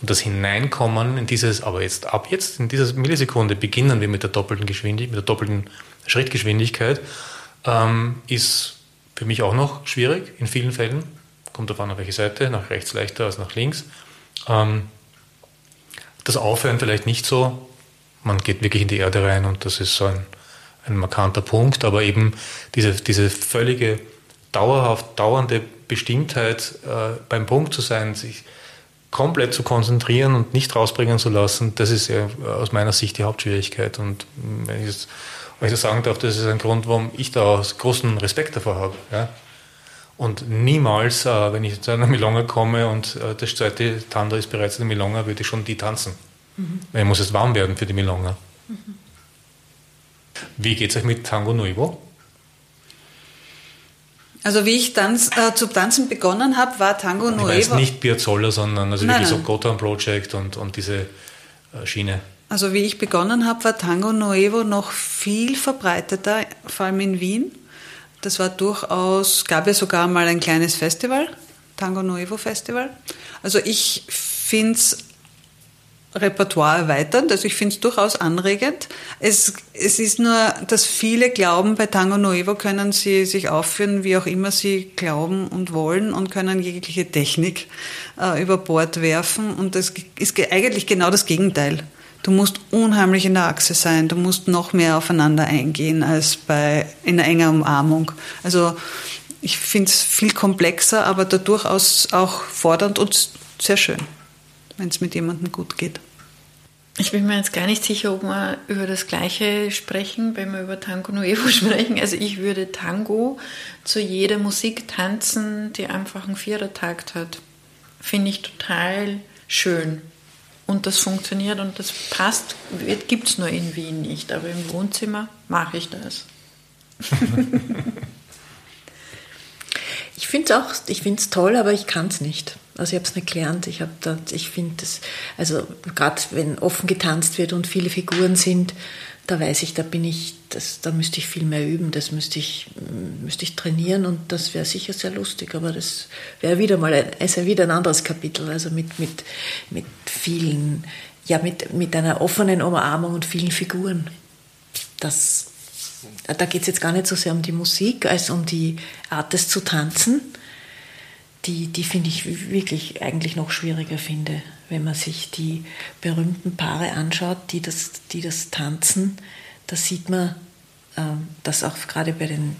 Und das Hineinkommen in dieses, aber jetzt ab jetzt, in dieser Millisekunde beginnen wir mit der doppelten Geschwindigkeit, mit der doppelten Schrittgeschwindigkeit, ähm, ist für mich auch noch schwierig in vielen Fällen. Kommt darauf an, auf welche Seite, nach rechts leichter als nach links. Ähm, das Aufhören vielleicht nicht so. Man geht wirklich in die Erde rein und das ist so ein ein markanter Punkt, aber eben diese, diese völlige dauerhaft dauernde Bestimmtheit äh, beim Punkt zu sein, sich komplett zu konzentrieren und nicht rausbringen zu lassen, das ist ja aus meiner Sicht die Hauptschwierigkeit. Und wenn ich das, wenn ich das sagen darf, das ist ein Grund, warum ich da großen Respekt davor habe. Ja? Und niemals, äh, wenn ich zu einer Milonga komme und äh, das zweite Tanda ist bereits eine Milonga, würde ich schon die tanzen. Mhm. Ich muss jetzt warm werden für die Milonga. Mhm. Wie geht es euch mit Tango Nuevo? Also wie ich Tanz, äh, zu tanzen begonnen habe, war Tango ich Nuevo... Ich nicht Piazzolla, sondern also nein, wirklich nein. so Gotham Project und, und diese äh, Schiene. Also wie ich begonnen habe, war Tango Nuevo noch viel verbreiteter, vor allem in Wien. Das war durchaus, gab ja sogar mal ein kleines Festival, Tango Nuevo Festival. Also ich finde es Repertoire erweitern. Also ich finde es durchaus anregend. Es, es ist nur, dass viele glauben, bei Tango Nuevo können sie sich aufführen, wie auch immer sie glauben und wollen und können jegliche Technik äh, über Bord werfen. Und das ist eigentlich genau das Gegenteil. Du musst unheimlich in der Achse sein. Du musst noch mehr aufeinander eingehen als bei in einer enger Umarmung. Also ich finde es viel komplexer, aber da durchaus auch fordernd und sehr schön. Wenn es mit jemandem gut geht. Ich bin mir jetzt gar nicht sicher, ob wir über das Gleiche sprechen, wenn wir über Tango Nuevo (laughs) sprechen. Also ich würde Tango zu jeder Musik tanzen, die einfach einen Vierertakt hat. Finde ich total schön. Und das funktioniert und das passt, gibt es nur in Wien nicht. Aber im Wohnzimmer mache ich das. (laughs) ich finde es auch, ich finde es toll, aber ich kann es nicht. Also ich habe es nicht gelernt. Ich habe da, ich finde das, also gerade wenn offen getanzt wird und viele Figuren sind, da weiß ich, da bin ich, das, da müsste ich viel mehr üben, das müsste ich, müsste ich trainieren und das wäre sicher sehr lustig, aber das wäre wieder mal ein, ist wieder ein anderes Kapitel, also mit, mit, mit vielen, ja, mit, mit einer offenen Umarmung und vielen Figuren. Das, da geht es jetzt gar nicht so sehr um die Musik, als um die Art des zu tanzen die, die finde ich wirklich eigentlich noch schwieriger finde, wenn man sich die berühmten Paare anschaut, die das, die das tanzen. Da sieht man, äh, dass auch gerade bei den,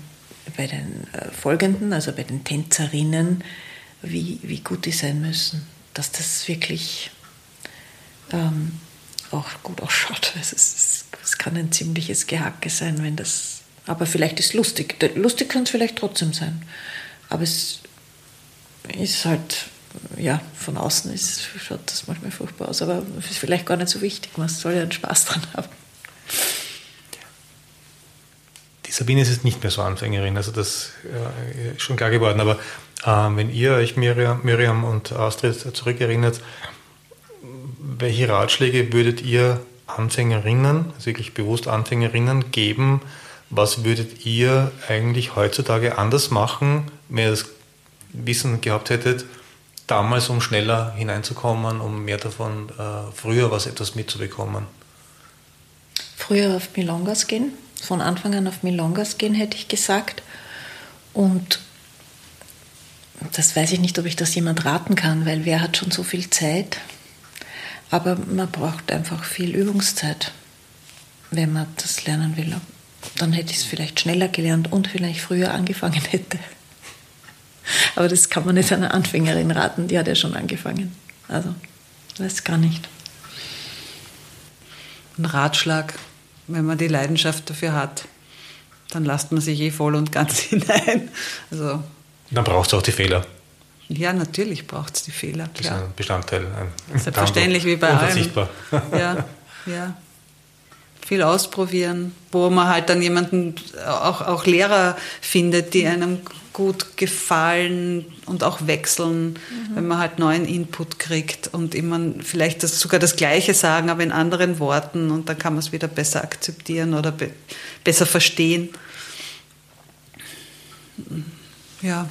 bei den äh, Folgenden, also bei den Tänzerinnen, wie, wie gut die sein müssen. Dass das wirklich ähm, auch gut ausschaut. (laughs) Es, ist, es kann ein ziemliches Gehacke sein, wenn das. Aber vielleicht ist lustig. Lustig kann es vielleicht trotzdem sein. Aber es ist halt, ja, von außen ist, schaut das manchmal furchtbar aus, aber es ist vielleicht gar nicht so wichtig. Man soll ja einen Spaß dran haben. Die Sabine ist jetzt nicht mehr so Anfängerin, also das äh, ist schon klar geworden. Aber äh, wenn ihr euch, Miriam, Miriam und Astrid, zurückerinnert, welche Ratschläge würdet ihr Anfängerinnen, also wirklich bewusst Anfängerinnen, geben? Was würdet ihr eigentlich heutzutage anders machen, wenn ihr das Wissen gehabt hättet, damals, um schneller hineinzukommen, um mehr davon äh, früher was etwas mitzubekommen? Früher auf Milongas gehen, von Anfang an auf Milongas gehen, hätte ich gesagt. Und das weiß ich nicht, ob ich das jemand raten kann, weil wer hat schon so viel Zeit? Aber man braucht einfach viel Übungszeit, wenn man das lernen will. Dann hätte ich es vielleicht schneller gelernt und vielleicht früher angefangen hätte. Aber das kann man nicht einer Anfängerin raten, die hat ja schon angefangen. Also, weiß gar nicht. Ein Ratschlag, wenn man die Leidenschaft dafür hat, dann lasst man sich eh voll und ganz (laughs) hinein. Also, dann braucht es auch die Fehler. Ja, natürlich braucht es die Fehler. Das ist ein Bestandteil. Ein Selbstverständlich wie bei allem. (laughs) Ja, ja. Viel ausprobieren, wo man halt dann jemanden, auch, auch Lehrer findet, die einem gut gefallen und auch wechseln, mhm. wenn man halt neuen Input kriegt und immer vielleicht das, sogar das Gleiche sagen, aber in anderen Worten und dann kann man es wieder besser akzeptieren oder be besser verstehen. Ja.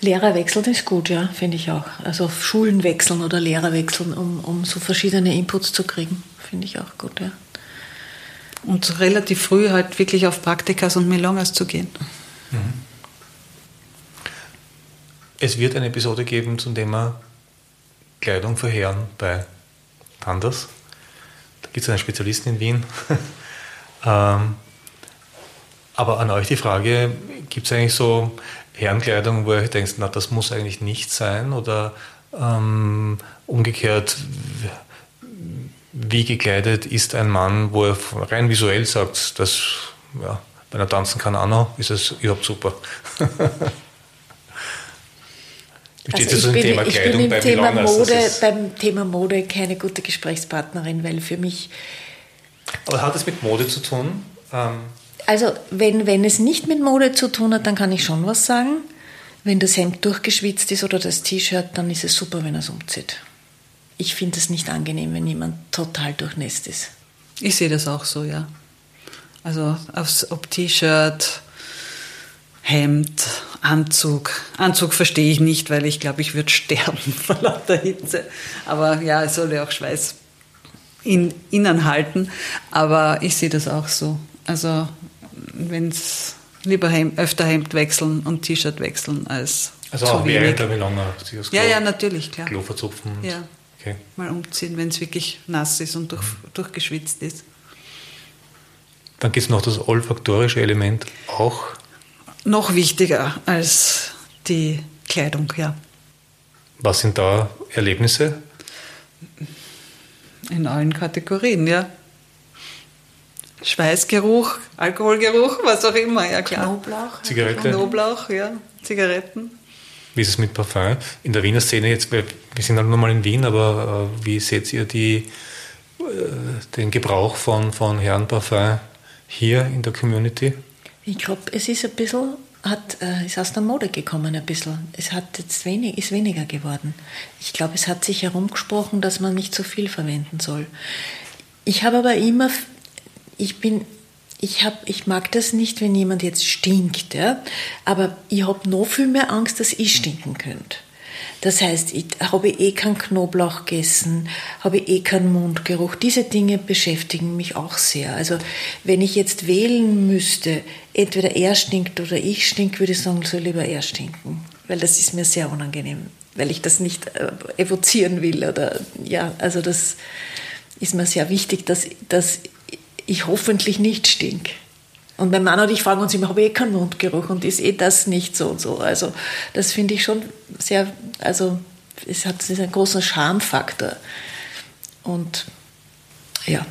Lehrer wechseln ist gut, ja, finde ich auch. Also Schulen wechseln oder Lehrer wechseln, um, um so verschiedene Inputs zu kriegen, finde ich auch gut, ja. Und relativ früh halt wirklich auf Praktikas und Melongas zu gehen. Mhm. Es wird eine Episode geben zum Thema Kleidung für Herren bei Tanders. Da gibt es einen Spezialisten in Wien. (laughs) ähm, aber an euch die Frage, gibt es eigentlich so Herrenkleidung, wo ihr denkt, na, das muss eigentlich nicht sein? Oder ähm, umgekehrt, wie gekleidet ist ein Mann, wo er rein visuell sagt, dass ja, wenn er tanzen kann, auch noch, ist es überhaupt super. (laughs) also ich, bin, Thema ich bin im Thema Mode, beim Thema Mode keine gute Gesprächspartnerin, weil für mich. Aber hat es mit Mode zu tun? Ähm also, wenn, wenn es nicht mit Mode zu tun hat, dann kann ich schon was sagen. Wenn das Hemd durchgeschwitzt ist oder das T-Shirt, dann ist es super, wenn er es umzieht. Ich finde es nicht angenehm, wenn jemand total durchnässt ist. Ich sehe das auch so, ja. Also aufs, ob T-Shirt, Hemd, Anzug. Anzug verstehe ich nicht, weil ich glaube, ich würde sterben (laughs) vor lauter Hitze. Aber ja, es soll ja auch Schweiß in, innen halten. Aber ich sehe das auch so. Also wenn es lieber Hemd, öfter Hemd wechseln und T-Shirt wechseln als also auch wenig. während der Melone. Ja, ja, natürlich, klar. Klo verzupfen. Ja. Okay. Mal umziehen, wenn es wirklich nass ist und durch, durchgeschwitzt ist. Dann gibt es noch das olfaktorische Element auch noch wichtiger als die Kleidung, ja. Was sind da Erlebnisse? In allen Kategorien, ja. Schweißgeruch, Alkoholgeruch, was auch immer, ja klar. Knoblauch. Zigarette. Knoblauch, ja, Zigaretten. Wie ist es mit Parfum? In der Wiener Szene jetzt, wir sind halt nur mal in Wien, aber äh, wie seht ihr die, äh, den Gebrauch von, von Herrenparfum hier in der Community? Ich glaube, es ist ein bisschen, hat, äh, ist aus der Mode gekommen ein bisschen. Es hat jetzt wenig, ist weniger geworden. Ich glaube, es hat sich herumgesprochen, dass man nicht so viel verwenden soll. Ich habe aber immer, ich bin ich, hab, ich mag das nicht, wenn jemand jetzt stinkt, ja? aber ich habe noch viel mehr Angst, dass ich stinken könnte. Das heißt, ich habe eh keinen Knoblauch gegessen, habe eh keinen Mundgeruch. Diese Dinge beschäftigen mich auch sehr. Also wenn ich jetzt wählen müsste, entweder er stinkt oder ich stink, würde ich sagen, soll lieber er stinken. Weil das ist mir sehr unangenehm, weil ich das nicht äh, evozieren will. Oder ja, also das ist mir sehr wichtig, dass, dass ich hoffentlich nicht stink. Und mein Mann und ich fragen uns immer, habe ich eh keinen Mundgeruch und ist eh das nicht so und so. Also das finde ich schon sehr, also es hat es ist einen großen Schamfaktor. Und ja,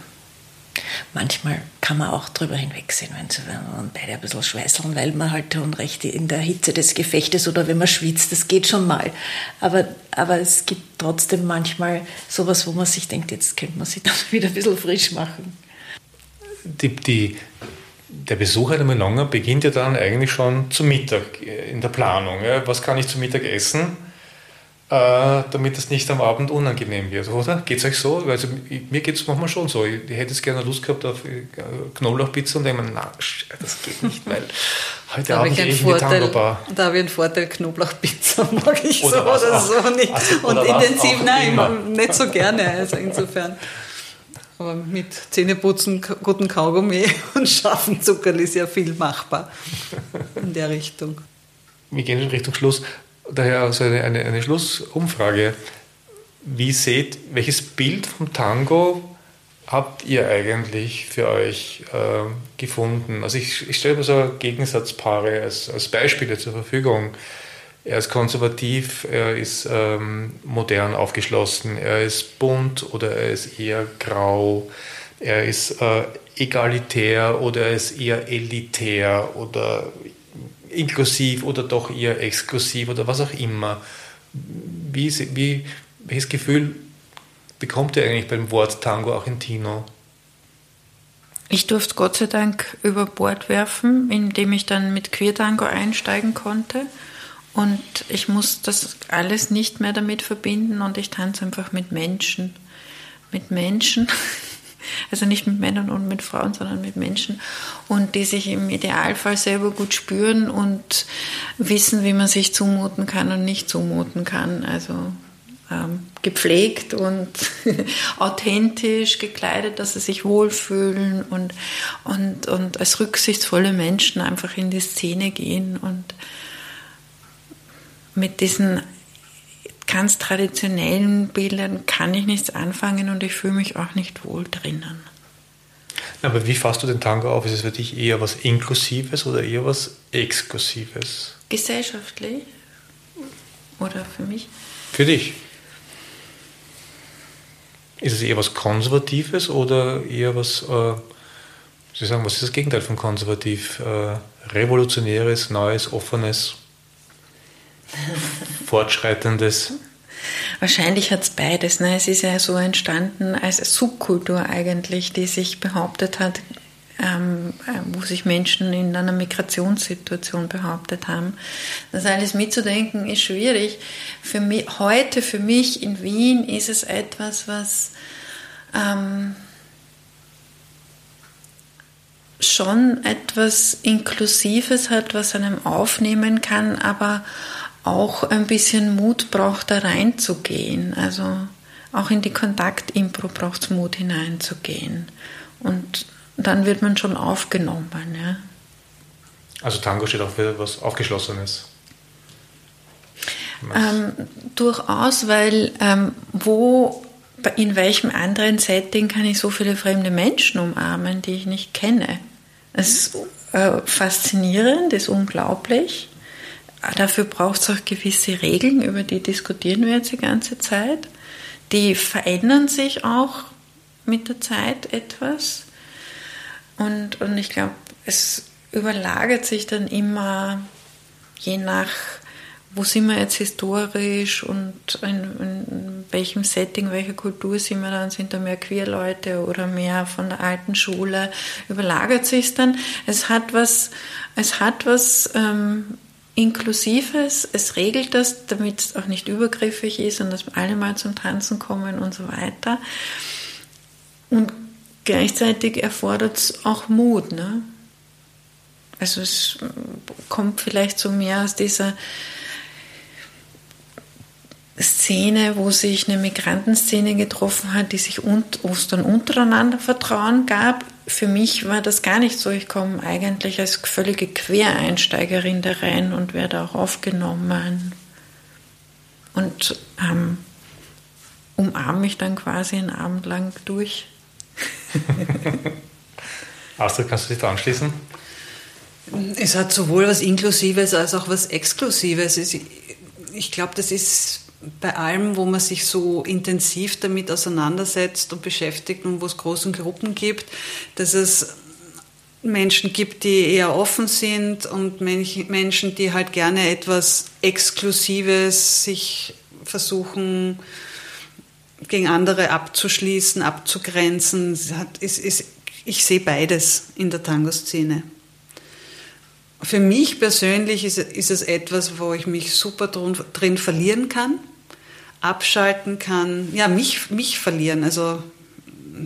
manchmal kann man auch drüber hinwegsehen, wenn, man beide ein bisschen schweißeln, weil man halt recht in der Hitze des Gefechtes oder wenn man schwitzt, das geht schon mal. Aber, aber es gibt trotzdem manchmal sowas, wo man sich denkt, jetzt könnte man sich (laughs) dann wieder ein bisschen frisch machen die, die, der Besuch einer Melonger beginnt ja dann eigentlich schon zum Mittag äh, in der Planung. Ja. Was kann ich zum Mittag essen, äh, damit es nicht am Abend unangenehm wird, oder? Geht es euch so? Also, mir geht es manchmal schon so. Ich, ich hätte jetzt gerne Lust gehabt auf äh, Knoblauchpizza und denke mir, na, das geht nicht, weil (laughs) heute da Abend gehe ich in die Tango-Bar. Da habe ich einen Vorteil, Knoblauchpizza (laughs) mag ich oder so oder auch. so nicht. Also, und intensiv, nein, immer. nicht so gerne. Also insofern. (laughs) Aber mit Zähneputzen, guten Kaugummi (laughs) und scharfen Zuckerl ist ja viel machbar in der Richtung. Wir gehen in Richtung Schluss. Daher also eine, eine, eine Schlussumfrage. Wie seht, welches Bild vom Tango habt ihr eigentlich für euch äh, gefunden? Also ich, ich stelle mir so Gegensatzpaare als, als Beispiele zur Verfügung. Er ist konservativ, er ist ähm, modern aufgeschlossen, er ist bunt oder er ist eher grau, er ist äh, egalitär oder er ist eher elitär oder inklusiv oder doch eher exklusiv oder was auch immer. Wie, wie, welches Gefühl bekommt ihr eigentlich beim Wort Tango Argentino? Ich durfte Gott sei Dank über Bord werfen, indem ich dann mit Queertango einsteigen konnte. Und ich muss das alles nicht mehr damit verbinden und ich tanze einfach mit Menschen. Mit Menschen. (laughs) Also nicht mit Männern und mit Frauen, sondern mit Menschen. Und die sich im Idealfall selber gut spüren und wissen, wie man sich zumuten kann und nicht zumuten kann. Also ähm, gepflegt und (laughs) authentisch gekleidet, dass sie sich wohlfühlen und, und, und als rücksichtsvolle Menschen einfach in die Szene gehen und mit diesen ganz traditionellen Bildern kann ich nichts anfangen und ich fühle mich auch nicht wohl drinnen. Aber wie fasst du den Tango auf? Ist es für dich eher was Inklusives oder eher was Exklusives? Gesellschaftlich oder für mich? Für dich? Ist es eher was Konservatives oder eher was, äh, Sie sagen, was ist das Gegenteil von konservativ? Äh, Revolutionäres, Neues, Offenes, Fortschreitendes? Wahrscheinlich hat es beides. Ne? Es ist ja so entstanden als Subkultur eigentlich, die sich behauptet hat, ähm, äh, wo sich Menschen in einer Migrationssituation behauptet haben. Das alles mitzudenken ist schwierig. Für mich, heute für mich in Wien ist es etwas, was ähm, schon etwas Inklusives hat, was einem aufnehmen kann, aber auch ein bisschen Mut braucht, da reinzugehen. Also auch in die Kontaktimpro braucht es Mut hineinzugehen. Und dann wird man schon aufgenommen. Ja. Also Tango steht auch für was Aufgeschlossenes. Ähm, durchaus, weil ähm, wo, in welchem anderen Setting kann ich so viele fremde Menschen umarmen, die ich nicht kenne? Es ist äh, faszinierend, ist unglaublich. Dafür braucht es auch gewisse Regeln, über die diskutieren wir jetzt die ganze Zeit, die verändern sich auch mit der Zeit etwas. Und, und ich glaube, es überlagert sich dann immer je nach, wo sind wir jetzt historisch und in, in welchem Setting, welcher Kultur sind wir dann, sind da mehr Queerleute oder mehr von der alten Schule, überlagert sich dann. Es hat was, es hat was ähm, Inklusives, es regelt das, damit es auch nicht übergriffig ist und dass alle mal zum Tanzen kommen und so weiter. Und gleichzeitig erfordert es auch Mut. Ne? Also es kommt vielleicht so mehr aus dieser Szene, wo sich eine Migrantenszene getroffen hat, die sich dann untereinander Vertrauen gab. Für mich war das gar nicht so. Ich komme eigentlich als völlige Quereinsteigerin da rein und werde auch aufgenommen und ähm, umarme mich dann quasi einen Abend lang durch. (laughs) Astrid, kannst du dich da anschließen? Es hat sowohl was Inklusives als auch was Exklusives. Ich glaube, das ist bei allem, wo man sich so intensiv damit auseinandersetzt und beschäftigt und wo es große Gruppen gibt, dass es Menschen gibt, die eher offen sind und Menschen, die halt gerne etwas Exklusives sich versuchen, gegen andere abzuschließen, abzugrenzen. ich sehe beides in der Tango-Szene. Für mich persönlich ist, ist es etwas, wo ich mich super drin, drin verlieren kann, abschalten kann, ja, mich, mich verlieren, also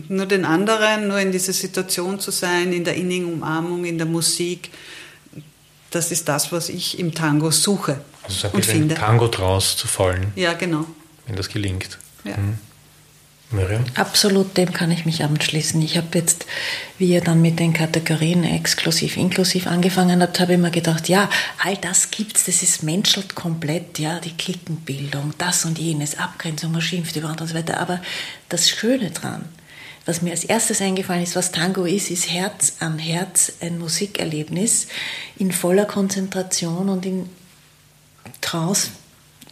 nur den anderen, nur in dieser Situation zu sein, in der innigen Umarmung, in der Musik, das ist das, was ich im Tango suche also und finde. Tango draus zu fallen. Ja, genau. Wenn das gelingt. Ja. Mhm. Miriam? Absolut, dem kann ich mich anschließen. Ich habe jetzt, wie ihr dann mit den Kategorien exklusiv, inklusiv angefangen habt, habe ich mir gedacht, ja, all das gibt's, das ist menschelt komplett, ja, die Klickenbildung, das und jenes, Abgrenzung, man schimpft über und so weiter. Aber das Schöne dran, was mir als erstes eingefallen ist, was Tango ist, ist Herz an Herz ein Musikerlebnis in voller Konzentration und in Trance.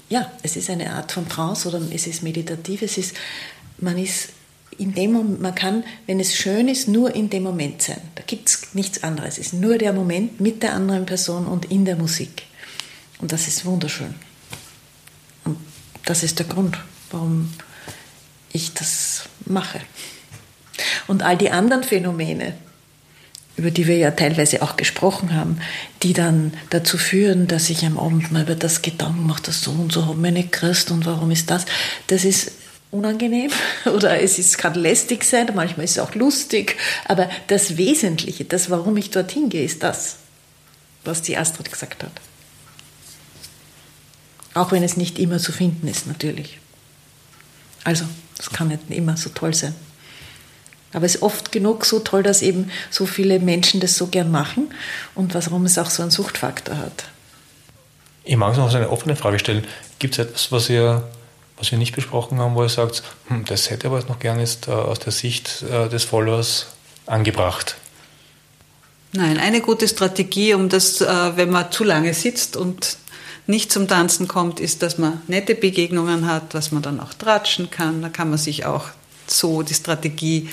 Ja, es ist eine Art von Trance oder es ist meditativ, es ist man ist in dem Moment, man kann, wenn es schön ist, nur in dem Moment sein. Da gibt es nichts anderes. Es ist nur der Moment mit der anderen Person und in der Musik. Und das ist wunderschön. Und das ist der Grund, warum ich das mache. Und all die anderen Phänomene, über die wir ja teilweise auch gesprochen haben, die dann dazu führen, dass ich am Abend mal über das Gedanken mache, das so und so haben wir nicht gekriegt und warum ist das, das ist unangenehm (laughs) oder es ist, kann lästig sein, manchmal ist es auch lustig, aber das Wesentliche, das, warum ich dorthin gehe, ist das, was die Astrid gesagt hat. Auch wenn es nicht immer zu finden ist, natürlich. Also, es kann nicht immer so toll sein. Aber es ist oft genug so toll, dass eben so viele Menschen das so gern machen und warum es auch so einen Suchtfaktor hat. Ich mag noch so eine offene Frage stellen. Gibt es etwas, was ihr was wir nicht besprochen haben, wo er sagt, hm, das hätte aber noch gerne ist äh, aus der Sicht äh, des Followers angebracht? Nein, eine gute Strategie, um das, äh, wenn man zu lange sitzt und nicht zum Tanzen kommt, ist, dass man nette Begegnungen hat, dass man dann auch tratschen kann. Da kann man sich auch so die Strategie,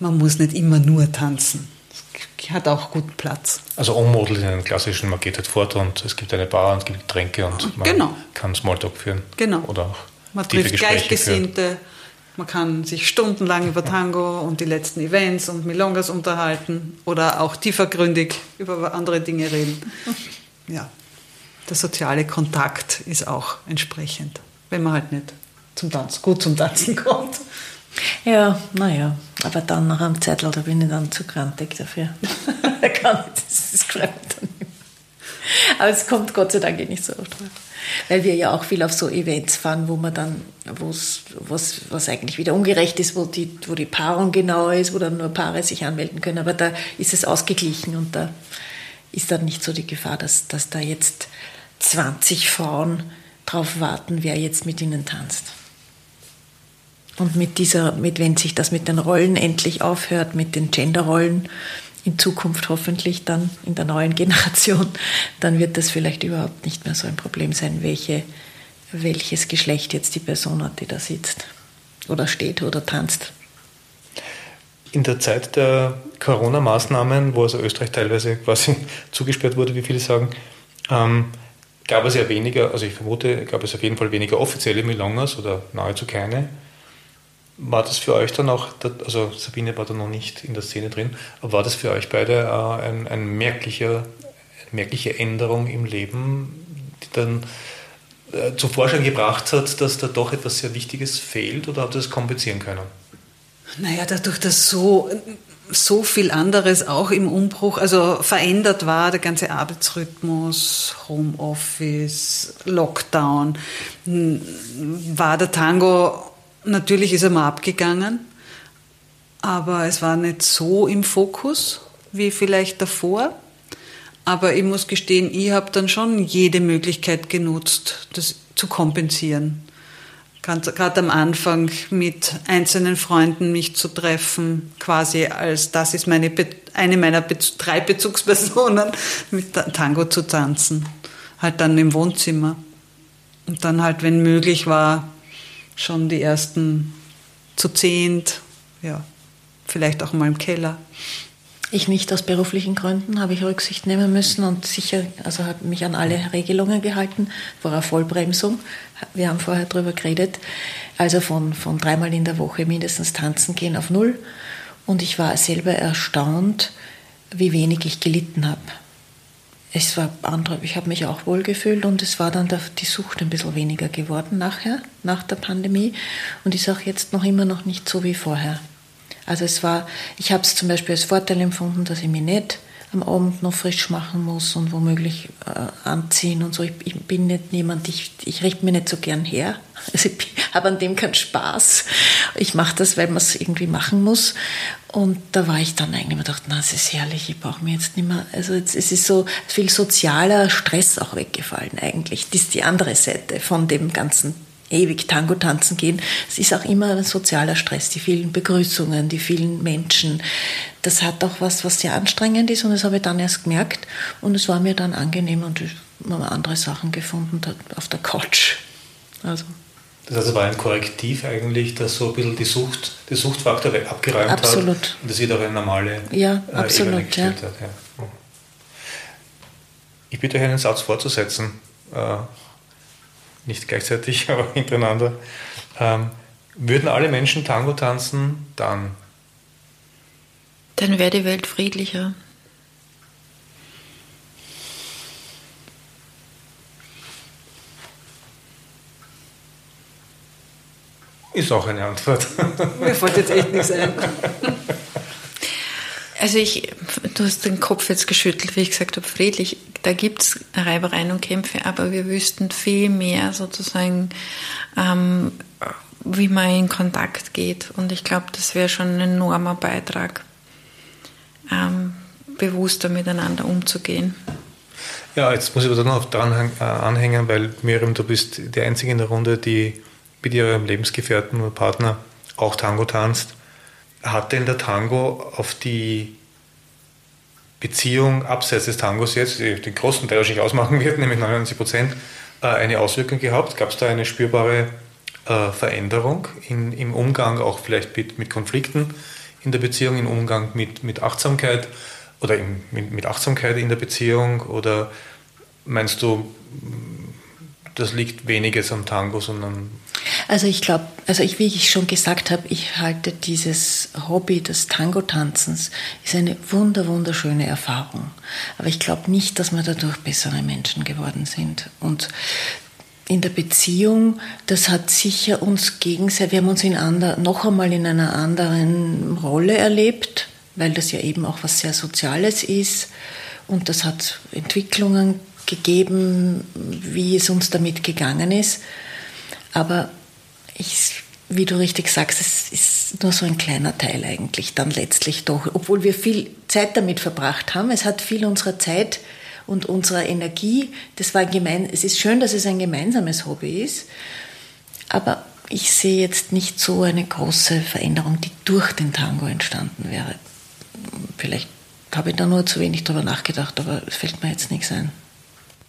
man muss nicht immer nur tanzen. Das hat auch guten Platz. Also ummodelt in einen klassischen, man geht halt fort und es gibt eine Bar und es gibt Getränke und man genau. kann Smalltalk führen. Genau. Oder auch man trifft Gleichgesinnte, man kann sich stundenlang über Tango und die letzten Events und Milongas unterhalten oder auch tiefergründig über andere Dinge reden. Ja, der soziale Kontakt ist auch entsprechend, wenn man halt nicht zum Tanzen, gut zum Tanzen kommt. Ja, naja, aber dann nach einem Zettel, da bin ich dann zu krantig dafür. (laughs) da kann ich, das, das dann nicht. Aber es kommt Gott sei Dank eh nicht so oft vor. Weil wir ja auch viel auf so Events fahren, wo man dann, wo's, was, was eigentlich wieder ungerecht ist, wo die, wo die Paarung genau ist, wo dann nur Paare sich anmelden können. Aber da ist es ausgeglichen und da ist dann nicht so die Gefahr, dass, dass da jetzt 20 Frauen drauf warten, wer jetzt mit ihnen tanzt. Und mit dieser, mit wenn sich das mit den Rollen endlich aufhört, mit den Genderrollen, in Zukunft hoffentlich dann in der neuen (laughs) Generation, dann wird das vielleicht überhaupt nicht mehr so ein Problem sein, welche, welches Geschlecht jetzt die Person hat, die da sitzt. oder steht oder tanzt. In der Zeit der Corona-Maßnahmen, wo also Österreich teilweise quasi (laughs) zugesperrt wurde, wie viele sagen, ähm, gab es ja weniger, also ich vermute, gab es auf jeden Fall weniger offizielle Milongas oder nahezu keine. War das für euch dann auch, also Sabine war da noch nicht in der Szene drin, aber war das für euch beide äh, ein, ein merklicher, eine merkliche Änderung im Leben, die dann äh, zum Vorschein gebracht hat, dass da doch etwas sehr Wichtiges fehlt oder habt ihr das kompensieren können? Naja, dadurch, dass so, so viel anderes auch im Umbruch, also verändert war, der ganze Arbeitsrhythmus, Homeoffice, Lockdown, war der Tango, natürlich ist er mal abgegangen, aber es war nicht so im Fokus wie vielleicht davor. Aber ich muss gestehen, ich habe dann schon jede Möglichkeit genutzt, das zu kompensieren. Gerade am Anfang mit einzelnen Freunden mich zu treffen, quasi als das ist meine, eine meiner Be drei Bezugspersonen, (laughs) mit Tango zu tanzen. Halt dann im Wohnzimmer. Und dann halt, wenn möglich war, schon die ersten zu zehnt, ja, vielleicht auch mal im Keller. Ich nicht aus beruflichen Gründen habe ich Rücksicht nehmen müssen und sicher, also habe mich an alle Regelungen gehalten, vor einer Vollbremsung. Wir haben vorher darüber geredet. Also von, von dreimal in der Woche mindestens tanzen gehen auf null. Und ich war selber erstaunt, wie wenig ich gelitten habe. Es war andere, ich habe mich auch wohl gefühlt und es war dann der, die Sucht ein bisschen weniger geworden nachher, nach der Pandemie. Und ist auch jetzt noch immer noch nicht so wie vorher. Also es war, ich habe es zum Beispiel als Vorteil empfunden, dass ich mich nicht am Abend noch frisch machen muss und womöglich äh, anziehen und so. Ich, ich, bin nicht jemand, ich, ich richte mir nicht so gern her. (laughs) Also ich habe an dem keinen Spaß. Ich mache das, weil man es irgendwie machen muss. Und da war ich dann eigentlich immer gedacht, na, es ist herrlich, ich brauche mir jetzt nicht mehr. Also es ist so viel sozialer Stress auch weggefallen eigentlich. Das ist die andere Seite von dem ganzen ewig Tango tanzen gehen. Es ist auch immer ein sozialer Stress, die vielen Begrüßungen, die vielen Menschen. Das hat auch was, was sehr anstrengend ist und das habe ich dann erst gemerkt und es war mir dann angenehm und ich habe andere Sachen gefunden auf der Couch. Also. Das heißt, es war ein Korrektiv eigentlich, das so ein bisschen die Sucht, die Suchtfaktor abgeräumt absolut. hat. Und das wieder auf eine normale ja, äh, absolut, Ebene gestellt ja. hat. Ja. Ich bitte euch einen Satz fortzusetzen. Äh, nicht gleichzeitig, (laughs) aber hintereinander. Ähm, würden alle Menschen Tango tanzen, dann? Dann wäre die Welt friedlicher. Ist auch eine Antwort. (laughs) Mir fällt jetzt echt nichts ein. Also ich, du hast den Kopf jetzt geschüttelt, wie ich gesagt habe, friedlich da gibt es Reibereien und Kämpfe, aber wir wüssten viel mehr sozusagen, ähm, wie man in Kontakt geht. Und ich glaube, das wäre schon ein enormer Beitrag, ähm, bewusster miteinander umzugehen. Ja, jetzt muss ich aber noch dran äh, anhängen, weil Miriam, du bist die Einzige in der Runde, die mit ihrem Lebensgefährten oder Partner auch Tango tanzt. Hat denn der Tango auf die Beziehung abseits des Tangos jetzt, die den großen Teil wahrscheinlich ausmachen wird, (laughs) nämlich 99 Prozent, äh, eine Auswirkung gehabt? Gab es da eine spürbare äh, Veränderung in, im Umgang, auch vielleicht mit, mit, Konflikten in der Beziehung, im Umgang mit, mit Achtsamkeit oder im, mit, mit Achtsamkeit in der Beziehung? Oder meinst du, das liegt weniges am Tango, sondern also ich glaube, also ich, wie ich schon gesagt habe, ich halte dieses Hobby des Tango-Tanzens ist eine wunder, wunderschöne Erfahrung. Aber ich glaube nicht, dass wir dadurch bessere Menschen geworden sind. Und in der Beziehung, das hat sicher uns gegenseitig, wir haben uns in ander, noch einmal in einer anderen Rolle erlebt, weil das ja eben auch was sehr Soziales ist. Und das hat Entwicklungen gegeben, wie es uns damit gegangen ist. Aber ich, wie du richtig sagst, es ist nur so ein kleiner Teil eigentlich dann letztlich doch, obwohl wir viel Zeit damit verbracht haben. Es hat viel unserer Zeit und unserer Energie, das war gemein, es ist schön, dass es ein gemeinsames Hobby ist, aber ich sehe jetzt nicht so eine große Veränderung, die durch den Tango entstanden wäre. Vielleicht habe ich da nur zu wenig drüber nachgedacht, aber es fällt mir jetzt nichts ein.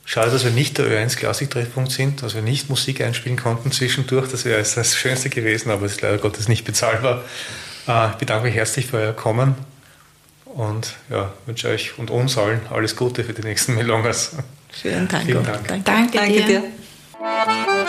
Schade, dass wir nicht der Ö1 Klassiktreffpunkt sind, dass wir nicht Musik einspielen konnten zwischendurch. Das wäre das Schönste gewesen, aber es ist leider Gottes nicht bezahlbar. Äh, ich bedanke mich herzlich für euer Kommen und ja, wünsche euch und uns allen alles Gute für die nächsten Melongas. Schönen Dank. Vielen Dank. Danke. Danke, Danke dir. dir.